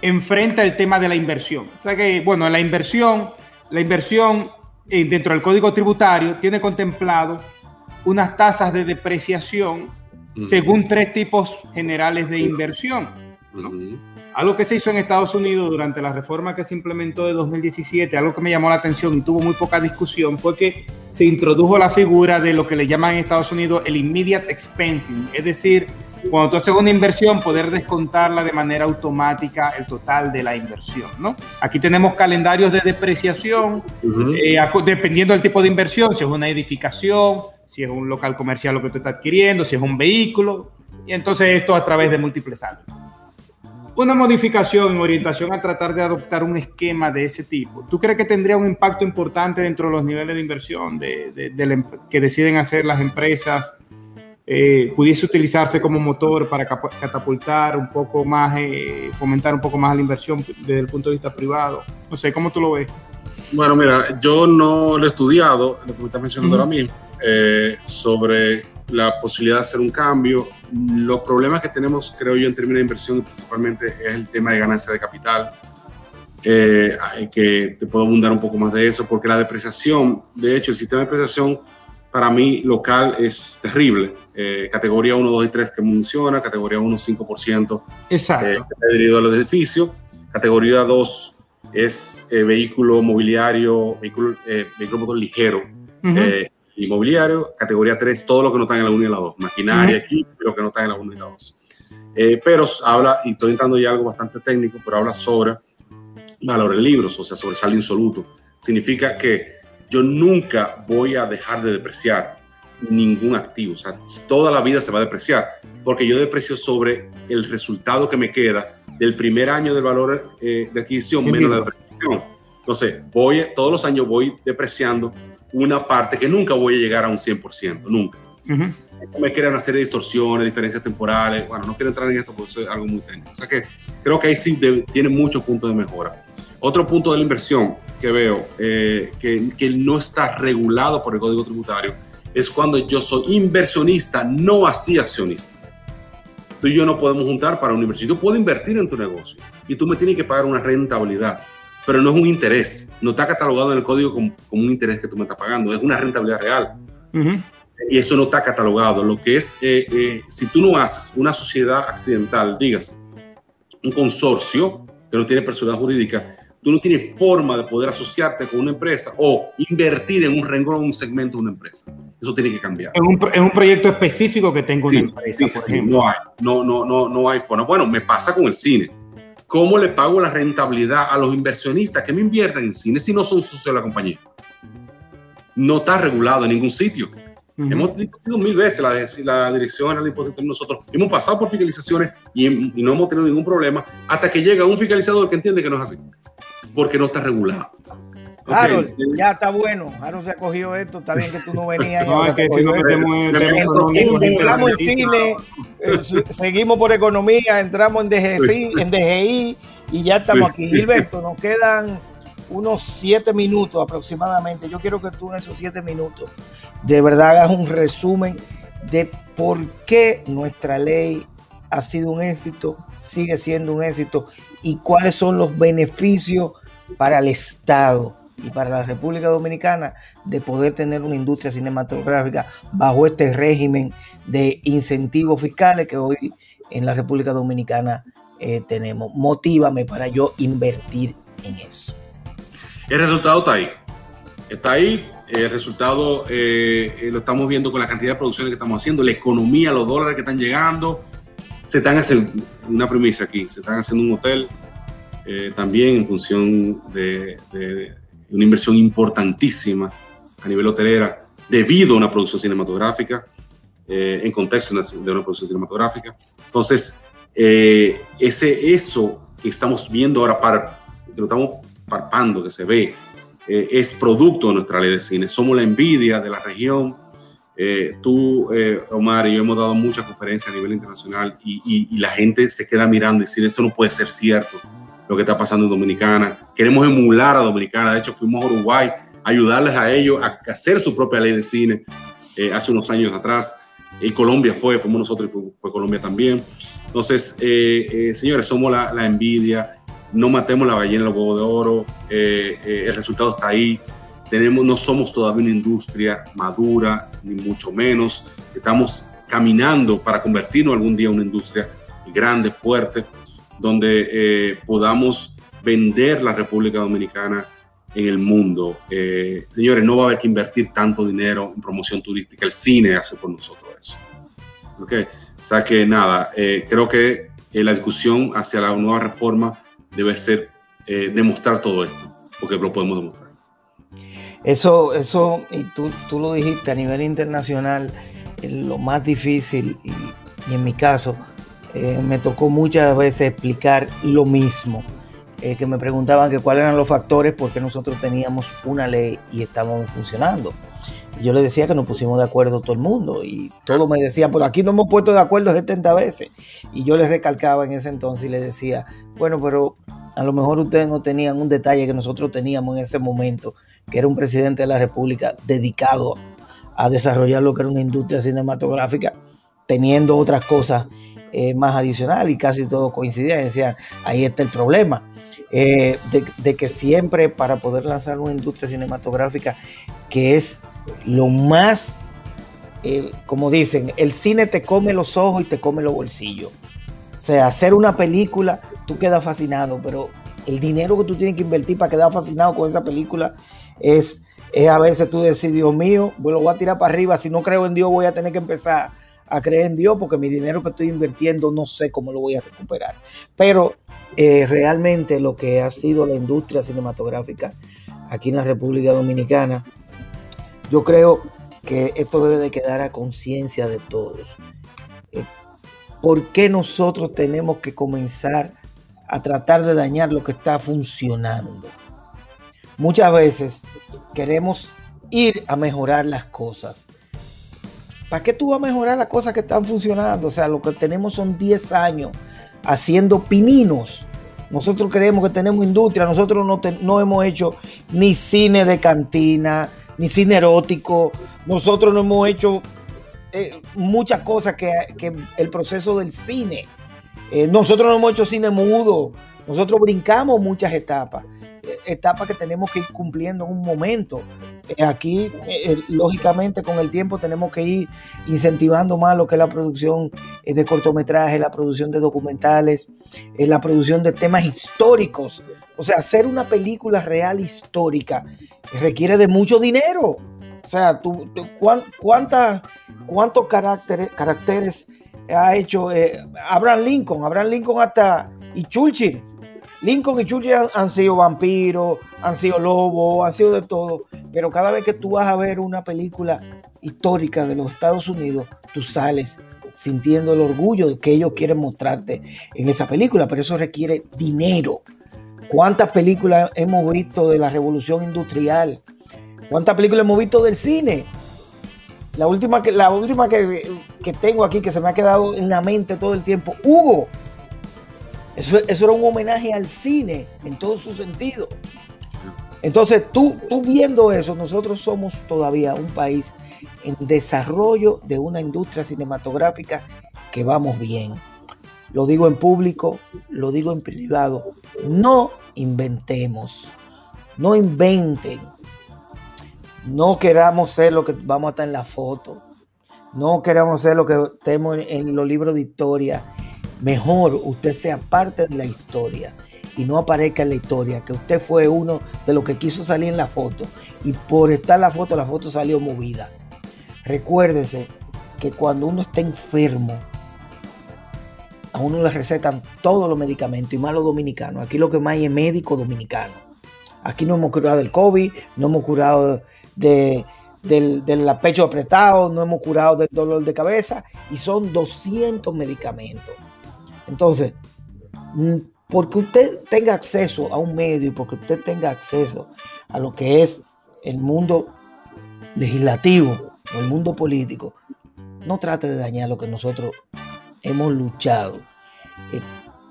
S4: enfrenta el tema de la inversión. O sea que, bueno, la inversión, la inversión eh, dentro del código tributario tiene contemplado unas tasas de depreciación según tres tipos generales de inversión. Algo que se hizo en Estados Unidos durante la reforma que se implementó de 2017, algo que me llamó la atención y tuvo muy poca discusión, fue que se introdujo la figura de lo que le llaman en Estados Unidos el immediate expensing, es decir, cuando tú haces una inversión, poder descontarla de manera automática el total de la inversión, ¿no? Aquí tenemos calendarios de depreciación, eh, dependiendo del tipo de inversión, si es una edificación, si es un local comercial lo que tú estás adquiriendo, si es un vehículo, y entonces esto a través de múltiples años una modificación en orientación a tratar de adoptar un esquema de ese tipo, ¿tú crees que tendría un impacto importante dentro de los niveles de inversión de, em, que deciden hacer las empresas? Eh, pudiese utilizarse como motor para catapultar un poco más, eh, fomentar un poco más la inversión desde el punto de vista privado. No sé, ¿cómo tú lo ves?
S3: Bueno, mira, yo no lo he estudiado, lo que me estás mencionando ahora mismo, eh, sobre la posibilidad de hacer un cambio. Los problemas que tenemos, creo yo, en términos de inversión, principalmente es el tema de ganancia de capital, eh, que te puedo abundar un poco más de eso, porque la depreciación, de hecho, el sistema de depreciación para mí local es terrible. Eh, categoría 1, 2 y 3 que funciona, categoría 1, 5%.
S4: Exacto. Eh,
S3: adherido a los edificios. Categoría 2 es eh, vehículo mobiliario, vehículo, vehículo motor ligero inmobiliario, categoría 3, todo lo que no está en la 1 y la 2, maquinaria, equipo, lo que no está en la 1 y la 2. Eh, pero habla, y estoy entrando ya algo bastante técnico, pero habla sobre valores libros, o sea, sobre saldo insoluto. Significa que yo nunca voy a dejar de depreciar ningún activo, o sea, toda la vida se va a depreciar, porque yo deprecio sobre el resultado que me queda del primer año del valor eh, de adquisición menos la depreciación. Entonces, voy, todos los años voy depreciando una parte que nunca voy a llegar a un 100%, nunca. Me crean una serie de distorsiones, diferencias temporales. Bueno, no quiero entrar en esto porque es algo muy técnico. O sea que creo que ahí sí tiene muchos puntos de mejora. Otro punto de la inversión que veo eh, que, que no está regulado por el Código Tributario es cuando yo soy inversionista, no así accionista. Tú y yo no podemos juntar para un inversión. Yo puedo invertir en tu negocio y tú me tienes que pagar una rentabilidad, pero no es un interés. No está catalogado en el código como, un interés que tú me estás pagando, es una rentabilidad real. Y eso no está catalogado. Lo que es, eh, eh, si tú no haces una sociedad accidental, digas, un consorcio que no tiene personalidad jurídica, tú no tienes forma de poder asociarte con una empresa o invertir en un renglón, un segmento de una empresa. Eso tiene que cambiar.
S4: Es un, un proyecto específico que tengo una empresa, por ejemplo.
S3: No hay, no, no, no, no hay forma. Bueno, me pasa con el cine. ¿Cómo le pago la rentabilidad a los inversionistas que me invierten en cine si no son socios de la compañía? No está regulado en ningún sitio. Hemos discutido mil veces la, la dirección general de impuestos nosotros. Hemos pasado por fiscalizaciones y, y, no hemos tenido ningún problema hasta que llega un fiscalizador que entiende que no es así porque no está regulado.
S2: Harold, ya está bueno. Harold se acogió esto. Está bien que tú no venías.
S4: no, es que si no metemos
S2: entramos en cine, eh, seguimos por economía, entramos en DGI, en DGI y ya estamos aquí. Gilberto, nos quedan unos siete minutos aproximadamente. Yo quiero que tú en esos siete minutos de verdad hagas un resumen de por qué nuestra ley ha sido un éxito, sigue siendo un éxito y cuáles son los beneficios para el Estado y para la República Dominicana de poder tener una industria cinematográfica bajo este régimen de incentivos fiscales que hoy en la República Dominicana eh, tenemos. Motívame para yo invertir en eso.
S3: El resultado está ahí. Está ahí. El resultado eh, lo estamos viendo con la cantidad de producciones que estamos haciendo, la economía, los dólares que están llegando. Se están haciendo una premisa aquí, se están haciendo un hotel eh, también en función de, una inversión importantísima a nivel hotelera debido a una producción cinematográfica, eh, en contexto de una producción cinematográfica. Entonces, eh, ese, eso que estamos viendo ahora, para, que lo estamos parpando, que se ve, es producto de nuestra ley de cine. Somos la envidia de la región. tú, Omar y yo hemos dado muchas conferencias a nivel internacional y, y, la gente se queda mirando y dice, eso no puede ser cierto lo que está pasando en Dominicana. Queremos emular a Dominicana. De hecho, fuimos a Uruguay a ayudarles a ellos a hacer su propia ley de cine eh, hace unos años atrás. Y Colombia fue, fuimos nosotros y fue, Colombia también. Entonces, eh, eh, señores, somos la, la, envidia. No matemos la ballena en los huevos de oro. el resultado está ahí. Tenemos, no somos todavía una industria madura, ni mucho menos. Estamos caminando para convertirnos algún día en una industria grande, fuerte donde eh, podamos vender la República Dominicana en el mundo. Eh, señores, no va a haber que invertir tanto dinero en promoción turística. El cine hace por nosotros eso. ¿Okay? O sea que nada, eh, creo que la discusión hacia la nueva reforma debe ser demostrar todo esto, porque lo podemos demostrar.
S2: Eso, eso, y tú, tú lo dijiste a nivel internacional, lo más difícil, y en mi caso, eh, me tocó muchas veces explicar lo mismo, eh, que me preguntaban que cuáles eran los factores porque nosotros teníamos una ley y estábamos funcionando. yo les decía que nos pusimos de acuerdo todo el mundo y todos me decían, pero aquí no hemos puesto de acuerdo 70 veces. Y yo les recalcaba en ese entonces y les decía, bueno, pero a lo mejor ustedes no tenían un detalle que nosotros teníamos en ese momento, que era un presidente de la República dedicado a desarrollar lo que era una industria cinematográfica, teniendo otras cosas eh, más adicional y casi todos coincidían y decían, ahí está el problema. Eh, de, que siempre para poder lanzar una industria cinematográfica que es lo más, como dicen, el cine te come los ojos y te come los bolsillos. O sea, hacer una película, tú quedas fascinado, pero el dinero que tú tienes que invertir para quedar fascinado con esa película es, es a veces tú decís, Dios mío, lo voy a tirar para arriba, si no creo en Dios voy a tener que empezar a creer en Dios porque mi dinero que estoy invirtiendo no sé cómo lo voy a recuperar. Pero eh, realmente lo que ha sido la industria cinematográfica aquí en la República Dominicana, yo creo que esto debe de quedar a conciencia de todos. Eh, ¿Por qué nosotros tenemos que comenzar a tratar de dañar lo que está funcionando? Muchas veces queremos ir a mejorar las cosas. ¿Para qué tú vas a mejorar las cosas que están funcionando? O sea, lo que tenemos son 10 años haciendo pininos. Nosotros creemos que tenemos industria, nosotros no, no hemos hecho ni cine de cantina, ni cine erótico, nosotros no hemos hecho eh, muchas cosas que, el proceso del cine. Eh, nosotros no hemos hecho cine mudo, nosotros brincamos muchas etapas, eh, etapas que tenemos que ir cumpliendo en un momento. Aquí, lógicamente, con el tiempo tenemos que ir incentivando más lo que es la producción de cortometrajes, la producción de documentales, la producción de temas históricos. O sea, hacer una película real histórica requiere de mucho dinero. O sea, tú, ¿cuántos caracteres, caracteres ha hecho eh, Abraham Lincoln? Abraham Lincoln hasta y Churchill. Lincoln y Churchill han, sido vampiros, han sido lobos, han sido de todo. Pero cada vez que tú vas a ver una película histórica de los Estados Unidos, tú sales sintiendo el orgullo que ellos quieren mostrarte en esa película. Pero eso requiere dinero. ¿Cuántas películas hemos visto de la revolución industrial? ¿Cuántas películas hemos visto del cine? La última, que, la última que, tengo aquí, que se me ha quedado en la mente todo el tiempo, Hugo. Eso, era un homenaje al cine en todo su sentido. Entonces, tú, tú viendo eso, nosotros somos todavía un país en desarrollo de una industria cinematográfica que vamos bien. Lo digo en público, lo digo en privado. No inventemos, no inventen no queramos ser lo que vamos a estar en la foto. No queremos ser lo que tenemos en los libros de historia. Mejor usted sea parte de la historia y no aparezca en la historia que usted fue uno de los que quiso salir en la foto y por estar la foto, la foto salió movida. Recuérdese que cuando uno está enfermo, a uno le recetan todos los medicamentos y más los dominicanos. Aquí lo que más hay es médico dominicano. Aquí no hemos curado el COVID, no hemos curado de, del, del, pecho apretado, no hemos curado del dolor de cabeza y son 200 medicamentos. Entonces, mm, porque usted tenga acceso a un medio y porque usted tenga acceso a lo que es el mundo legislativo o el mundo político, no trate de dañar lo que nosotros hemos luchado. Eh,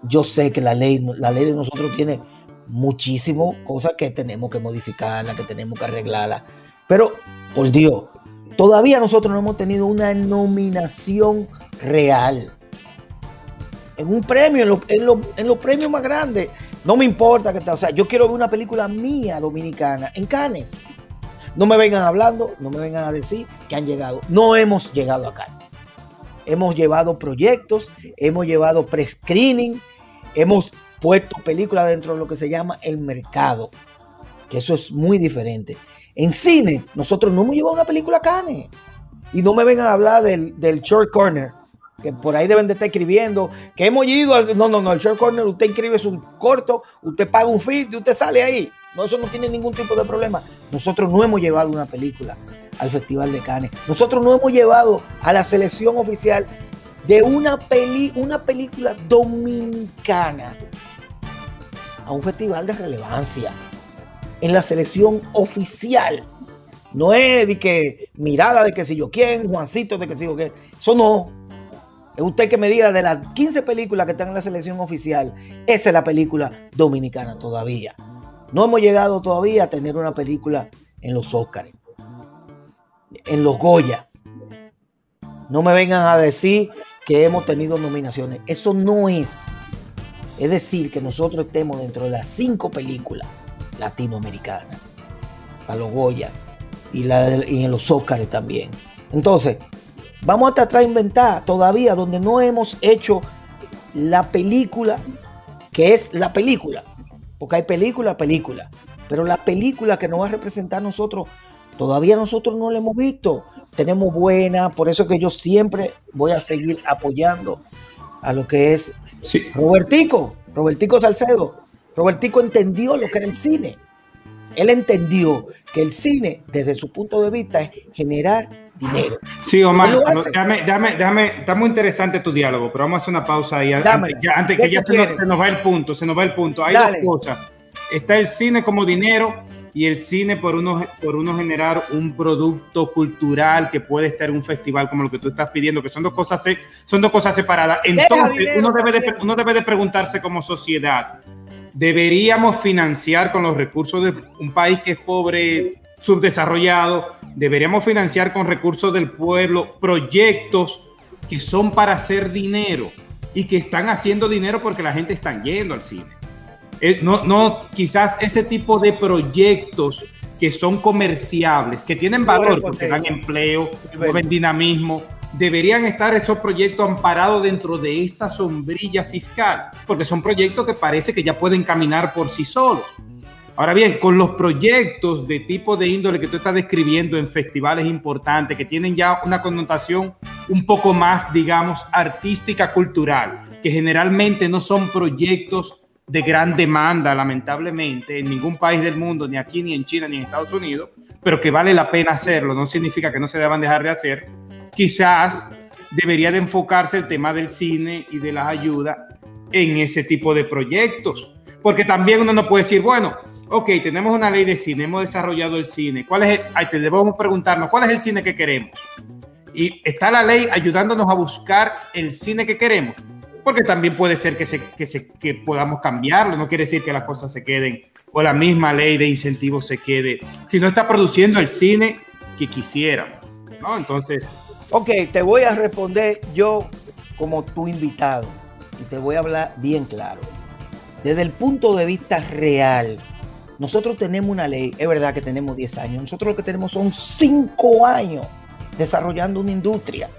S2: yo sé que la ley, la ley de nosotros tiene muchísimas cosas que tenemos que modificarla, que tenemos que arreglarla pero, por Dios, todavía nosotros no hemos tenido una nominación real. En un premio, en, los premios más grandes. No me importa que está. O sea, yo quiero ver una película mía dominicana en Cannes. No me vengan hablando, no me vengan a decir que han llegado. No hemos llegado acá. Hemos llevado proyectos, hemos llevado pre-screening, hemos puesto películas dentro de lo que se llama el mercado. Que eso es muy diferente. En cine, nosotros no hemos llevado una película a Cannes. Y no me vengan a hablar del, short corner, que por ahí deben de estar escribiendo, que hemos ido al... No, no, no, el short corner, usted inscribe su corto, usted paga un feed y usted sale ahí. No, eso no tiene ningún tipo de problema. Nosotros no hemos llevado una película al Festival de Cannes. Nosotros no hemos llevado a la selección oficial de una, peli, una película dominicana a un festival de relevancia en la selección oficial. No es de que mirada de que si yo quién, Juancito de que si yo quién. Eso no. Es usted que me diga de las 15 películas que están en la selección oficial, esa es la película dominicana todavía. No hemos llegado todavía a tener una película en los Oscars, en los Goya. No me vengan a decir que hemos tenido nominaciones. Eso no es. Es decir, que nosotros estemos dentro de las cinco películas latinoamericana, a los Goya y, en los Óscares también. Entonces, vamos a tratar de inventar todavía donde no hemos hecho la película, que es la película, porque hay película, película, pero la película que nos va a representar a nosotros, todavía nosotros no la hemos visto. Tenemos buena, por eso que yo siempre voy a seguir apoyando a lo que es Robertico, Robertico Salcedo, Robertico entendió lo que era el cine. Él entendió que el cine, desde su punto de vista, es generar dinero.
S4: Sí, Omar, déjame, déjame, está muy interesante tu diálogo, pero vamos a hacer una pausa ahí. antes, que ya se nos, va el punto, se nos va el punto. Hay dos cosas. Está el cine como dinero y el cine por uno, por uno generar un producto cultural que puede estar en un festival como lo que tú estás pidiendo, que son dos cosas, son dos cosas separadas. Entonces, uno debe, de, uno debe de preguntarse como sociedad, ¿deberíamos financiar con los recursos de un país que es pobre, subdesarrollado, deberíamos financiar con recursos del pueblo proyectos que son para hacer dinero y que están haciendo dinero porque la gente está yendo al cine? Eh, no, no, quizás ese tipo de proyectos que son comerciables, que tienen valor porque dan empleo, mueven dinamismo, deberían estar esos proyectos amparados dentro de esta sombrilla fiscal, porque son proyectos que parece que ya pueden caminar por sí solos. Ahora bien, con los proyectos de tipo de índole que tú estás describiendo en festivales importantes, que tienen ya una connotación un poco más, digamos, artística, cultural, que generalmente no son proyectos de gran demanda, lamentablemente, en ningún país del mundo, ni aquí, ni en China, ni en Estados Unidos, pero que vale la pena hacerlo, no significa que no se deban dejar de hacer. Quizás debería de enfocarse el tema del cine y de las ayudas en ese tipo de proyectos, porque también uno no puede decir, bueno, ok, tenemos una ley de cine, hemos desarrollado el cine, ¿cuál es el, debemos preguntarnos, ¿cuál es el cine que queremos? Y está la ley ayudándonos a buscar el cine que queremos porque también puede ser que, se, que, se, que podamos cambiarlo, no quiere decir que las cosas se queden o la misma ley de incentivos se quede, si no está produciendo el cine que quisiéramos, ¿no? Entonces...
S2: Ok, te voy a responder yo como tu invitado y te voy a hablar bien claro. Desde el punto de vista real, nosotros tenemos una ley, es verdad que tenemos 10 años, nosotros lo que tenemos son 5 años desarrollando una industria.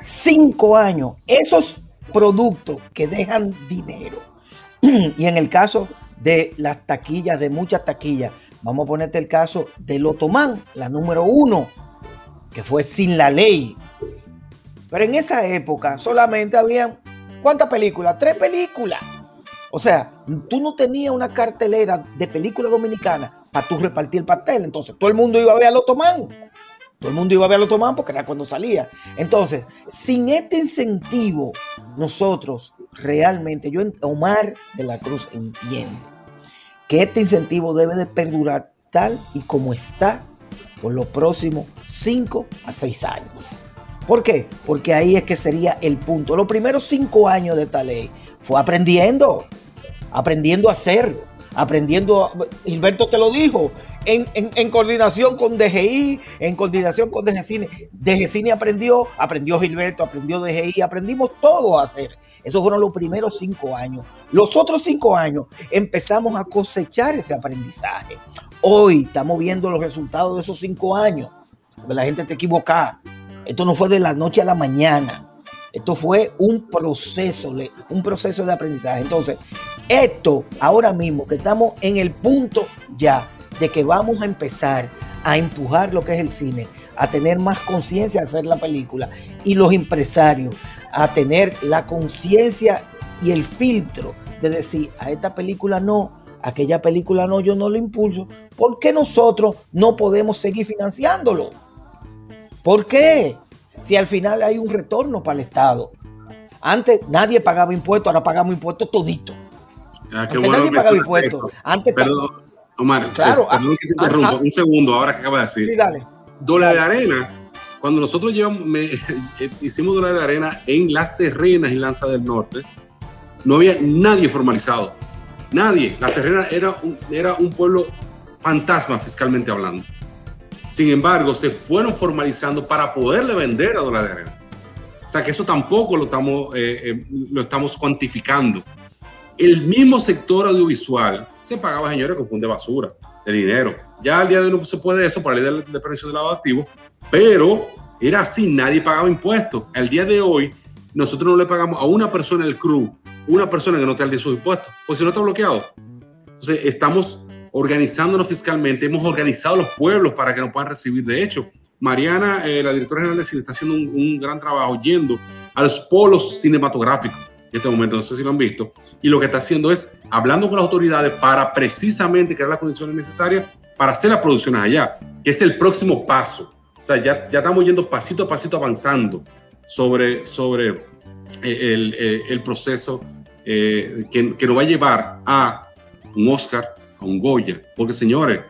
S2: 5 años. Esos productos que dejan dinero. <clears throat> y en el caso de las taquillas, de muchas taquillas, vamos a ponerte el caso del Otomán, la número uno, que fue sin la ley. Pero en esa época solamente habían, ¿cuántas películas? Tres películas. O sea, tú no tenías una cartelera de película dominicana para tú repartir el pastel. Entonces todo el mundo iba a ver al Otomán. Todo el mundo iba a verlo tomar porque era cuando salía. Entonces, sin este incentivo, nosotros realmente, yo, Omar de la Cruz, entiende que este incentivo debe de perdurar tal y como está por los próximos 5 a 6 años. ¿Por qué? Porque ahí es que sería el punto. Los primeros 5 años de esta ley fue aprendiendo, aprendiendo a hacer, aprendiendo, Gilberto te lo dijo, en, coordinación con DGI, en coordinación con DGCine. DGCine aprendió, aprendió Gilberto, aprendió DGI, aprendimos todo a hacer. Esos fueron los primeros cinco años. Los otros cinco años empezamos a cosechar ese aprendizaje. Hoy estamos viendo los resultados de esos cinco años. la gente te equivoca. Esto no fue de la noche a la mañana. Esto fue un proceso, un proceso de aprendizaje. Entonces, esto ahora mismo que estamos en el punto ya de que vamos a empezar a empujar lo que es el cine, a tener más conciencia de hacer la película y los empresarios a tener la conciencia y el filtro de decir a esta película no, aquella película no, yo no lo impulso. ¿Por qué nosotros no podemos seguir financiándolo? ¿Por qué? Si al final hay un retorno para el Estado. Antes nadie pagaba impuestos, ahora pagamos impuestos todito.
S3: Ah, Antes nadie pagaba impuestos. Antes Omar, claro, ah, que te interrumpa, ah, un segundo ahora que acaba de decir. Sí, dale. Dólar de arena, cuando nosotros llevamos, <laughs> hicimos dólar de arena en las terrenas y Lanza del Norte, no había nadie formalizado. Nadie. La terrena era un, era un pueblo fantasma fiscalmente hablando. Sin embargo, se fueron formalizando para poderle vender a dólar de arena. O sea que eso tampoco lo estamos, eh, eh, lo estamos cuantificando. El mismo sector audiovisual se pagaba, señores, con fondo de basura, de dinero. Ya al día de hoy no se puede eso para la ley de, de precio de lavado activo, pero era así, nadie pagaba impuestos. Al día de hoy, nosotros no le pagamos a una persona del crew, una persona que no te al sus impuestos, pues si no está bloqueado. Entonces, estamos organizándonos fiscalmente, hemos organizado los pueblos para que nos puedan recibir. De hecho, Mariana, eh, la directora general de cine, está haciendo un, un gran trabajo yendo a los polos cinematográficos en este momento, no sé si lo han visto, y lo que está haciendo es hablando con las autoridades para precisamente crear las condiciones necesarias para hacer las producciones allá, que es el próximo paso. O sea, ya, estamos yendo pasito a pasito avanzando sobre, sobre eh, el, el, proceso eh, que, que, nos va a llevar a un Oscar, a un Goya. Porque, señores,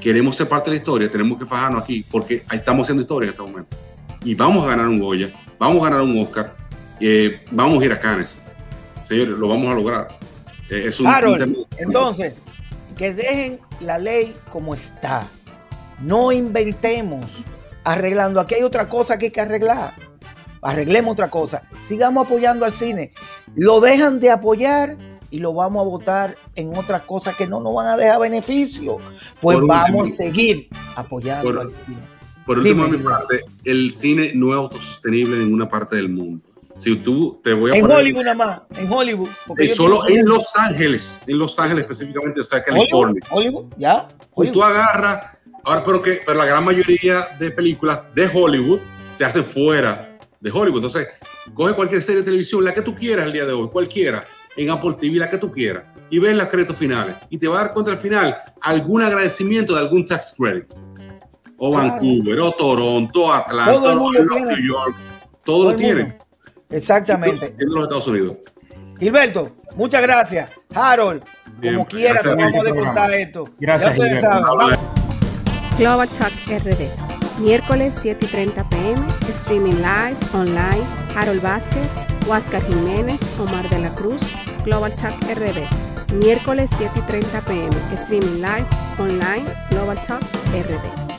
S3: queremos ser parte de la historia, tenemos que fajarnos aquí, porque estamos haciendo historia en este momento. Y vamos a ganar un Goya, vamos a ganar un Oscar, eh, vamos a ir a Cannes. Señores, lo vamos a lograr.
S2: Eh, es un, Harold, entonces, que dejen la ley como está. No inventemos arreglando. Aquí hay otra cosa que hay que arreglar. Arreglemos otra cosa. Sigamos apoyando al cine. Lo dejan de apoyar y lo vamos a votar en otras cosas que no nos van a dejar beneficio. Pues vamos a seguir apoyando al cine.
S3: Por último, mi parte, el cine no es autosostenible en ninguna parte del mundo. Si tú te voy a
S2: en Hollywood nada más, en Hollywood.
S3: Y solo en Los Ángeles, en Los Ángeles específicamente, o sea, California.
S2: Hollywood, ya.
S3: Hollywood. Tú agarras, ahora, pero que pero la gran mayoría de películas de Hollywood se hacen fuera de Hollywood. Entonces, coge cualquier serie de televisión, la que tú quieras el día de hoy, cualquiera, en Apple TV, la que tú quieras, y ves las créditos finales. Y te va a dar contra el final algún agradecimiento de algún tax credit. O Vancouver, o Toronto, Atlanta, o New York, todo, lo tienen.
S2: Exactamente.
S3: En los Estados Unidos.
S2: Gilberto, muchas gracias. Harold, como quieras, vamos a contar esto.
S4: Gracias.
S1: Global Talk RD. Miércoles 7 y 30 pm, streaming live, online, Harold Vázquez, Huáscar Jiménez, Omar de la Cruz, Global Talk RD. Miércoles 7 y 30 pm, streaming live, online, Global Talk RD.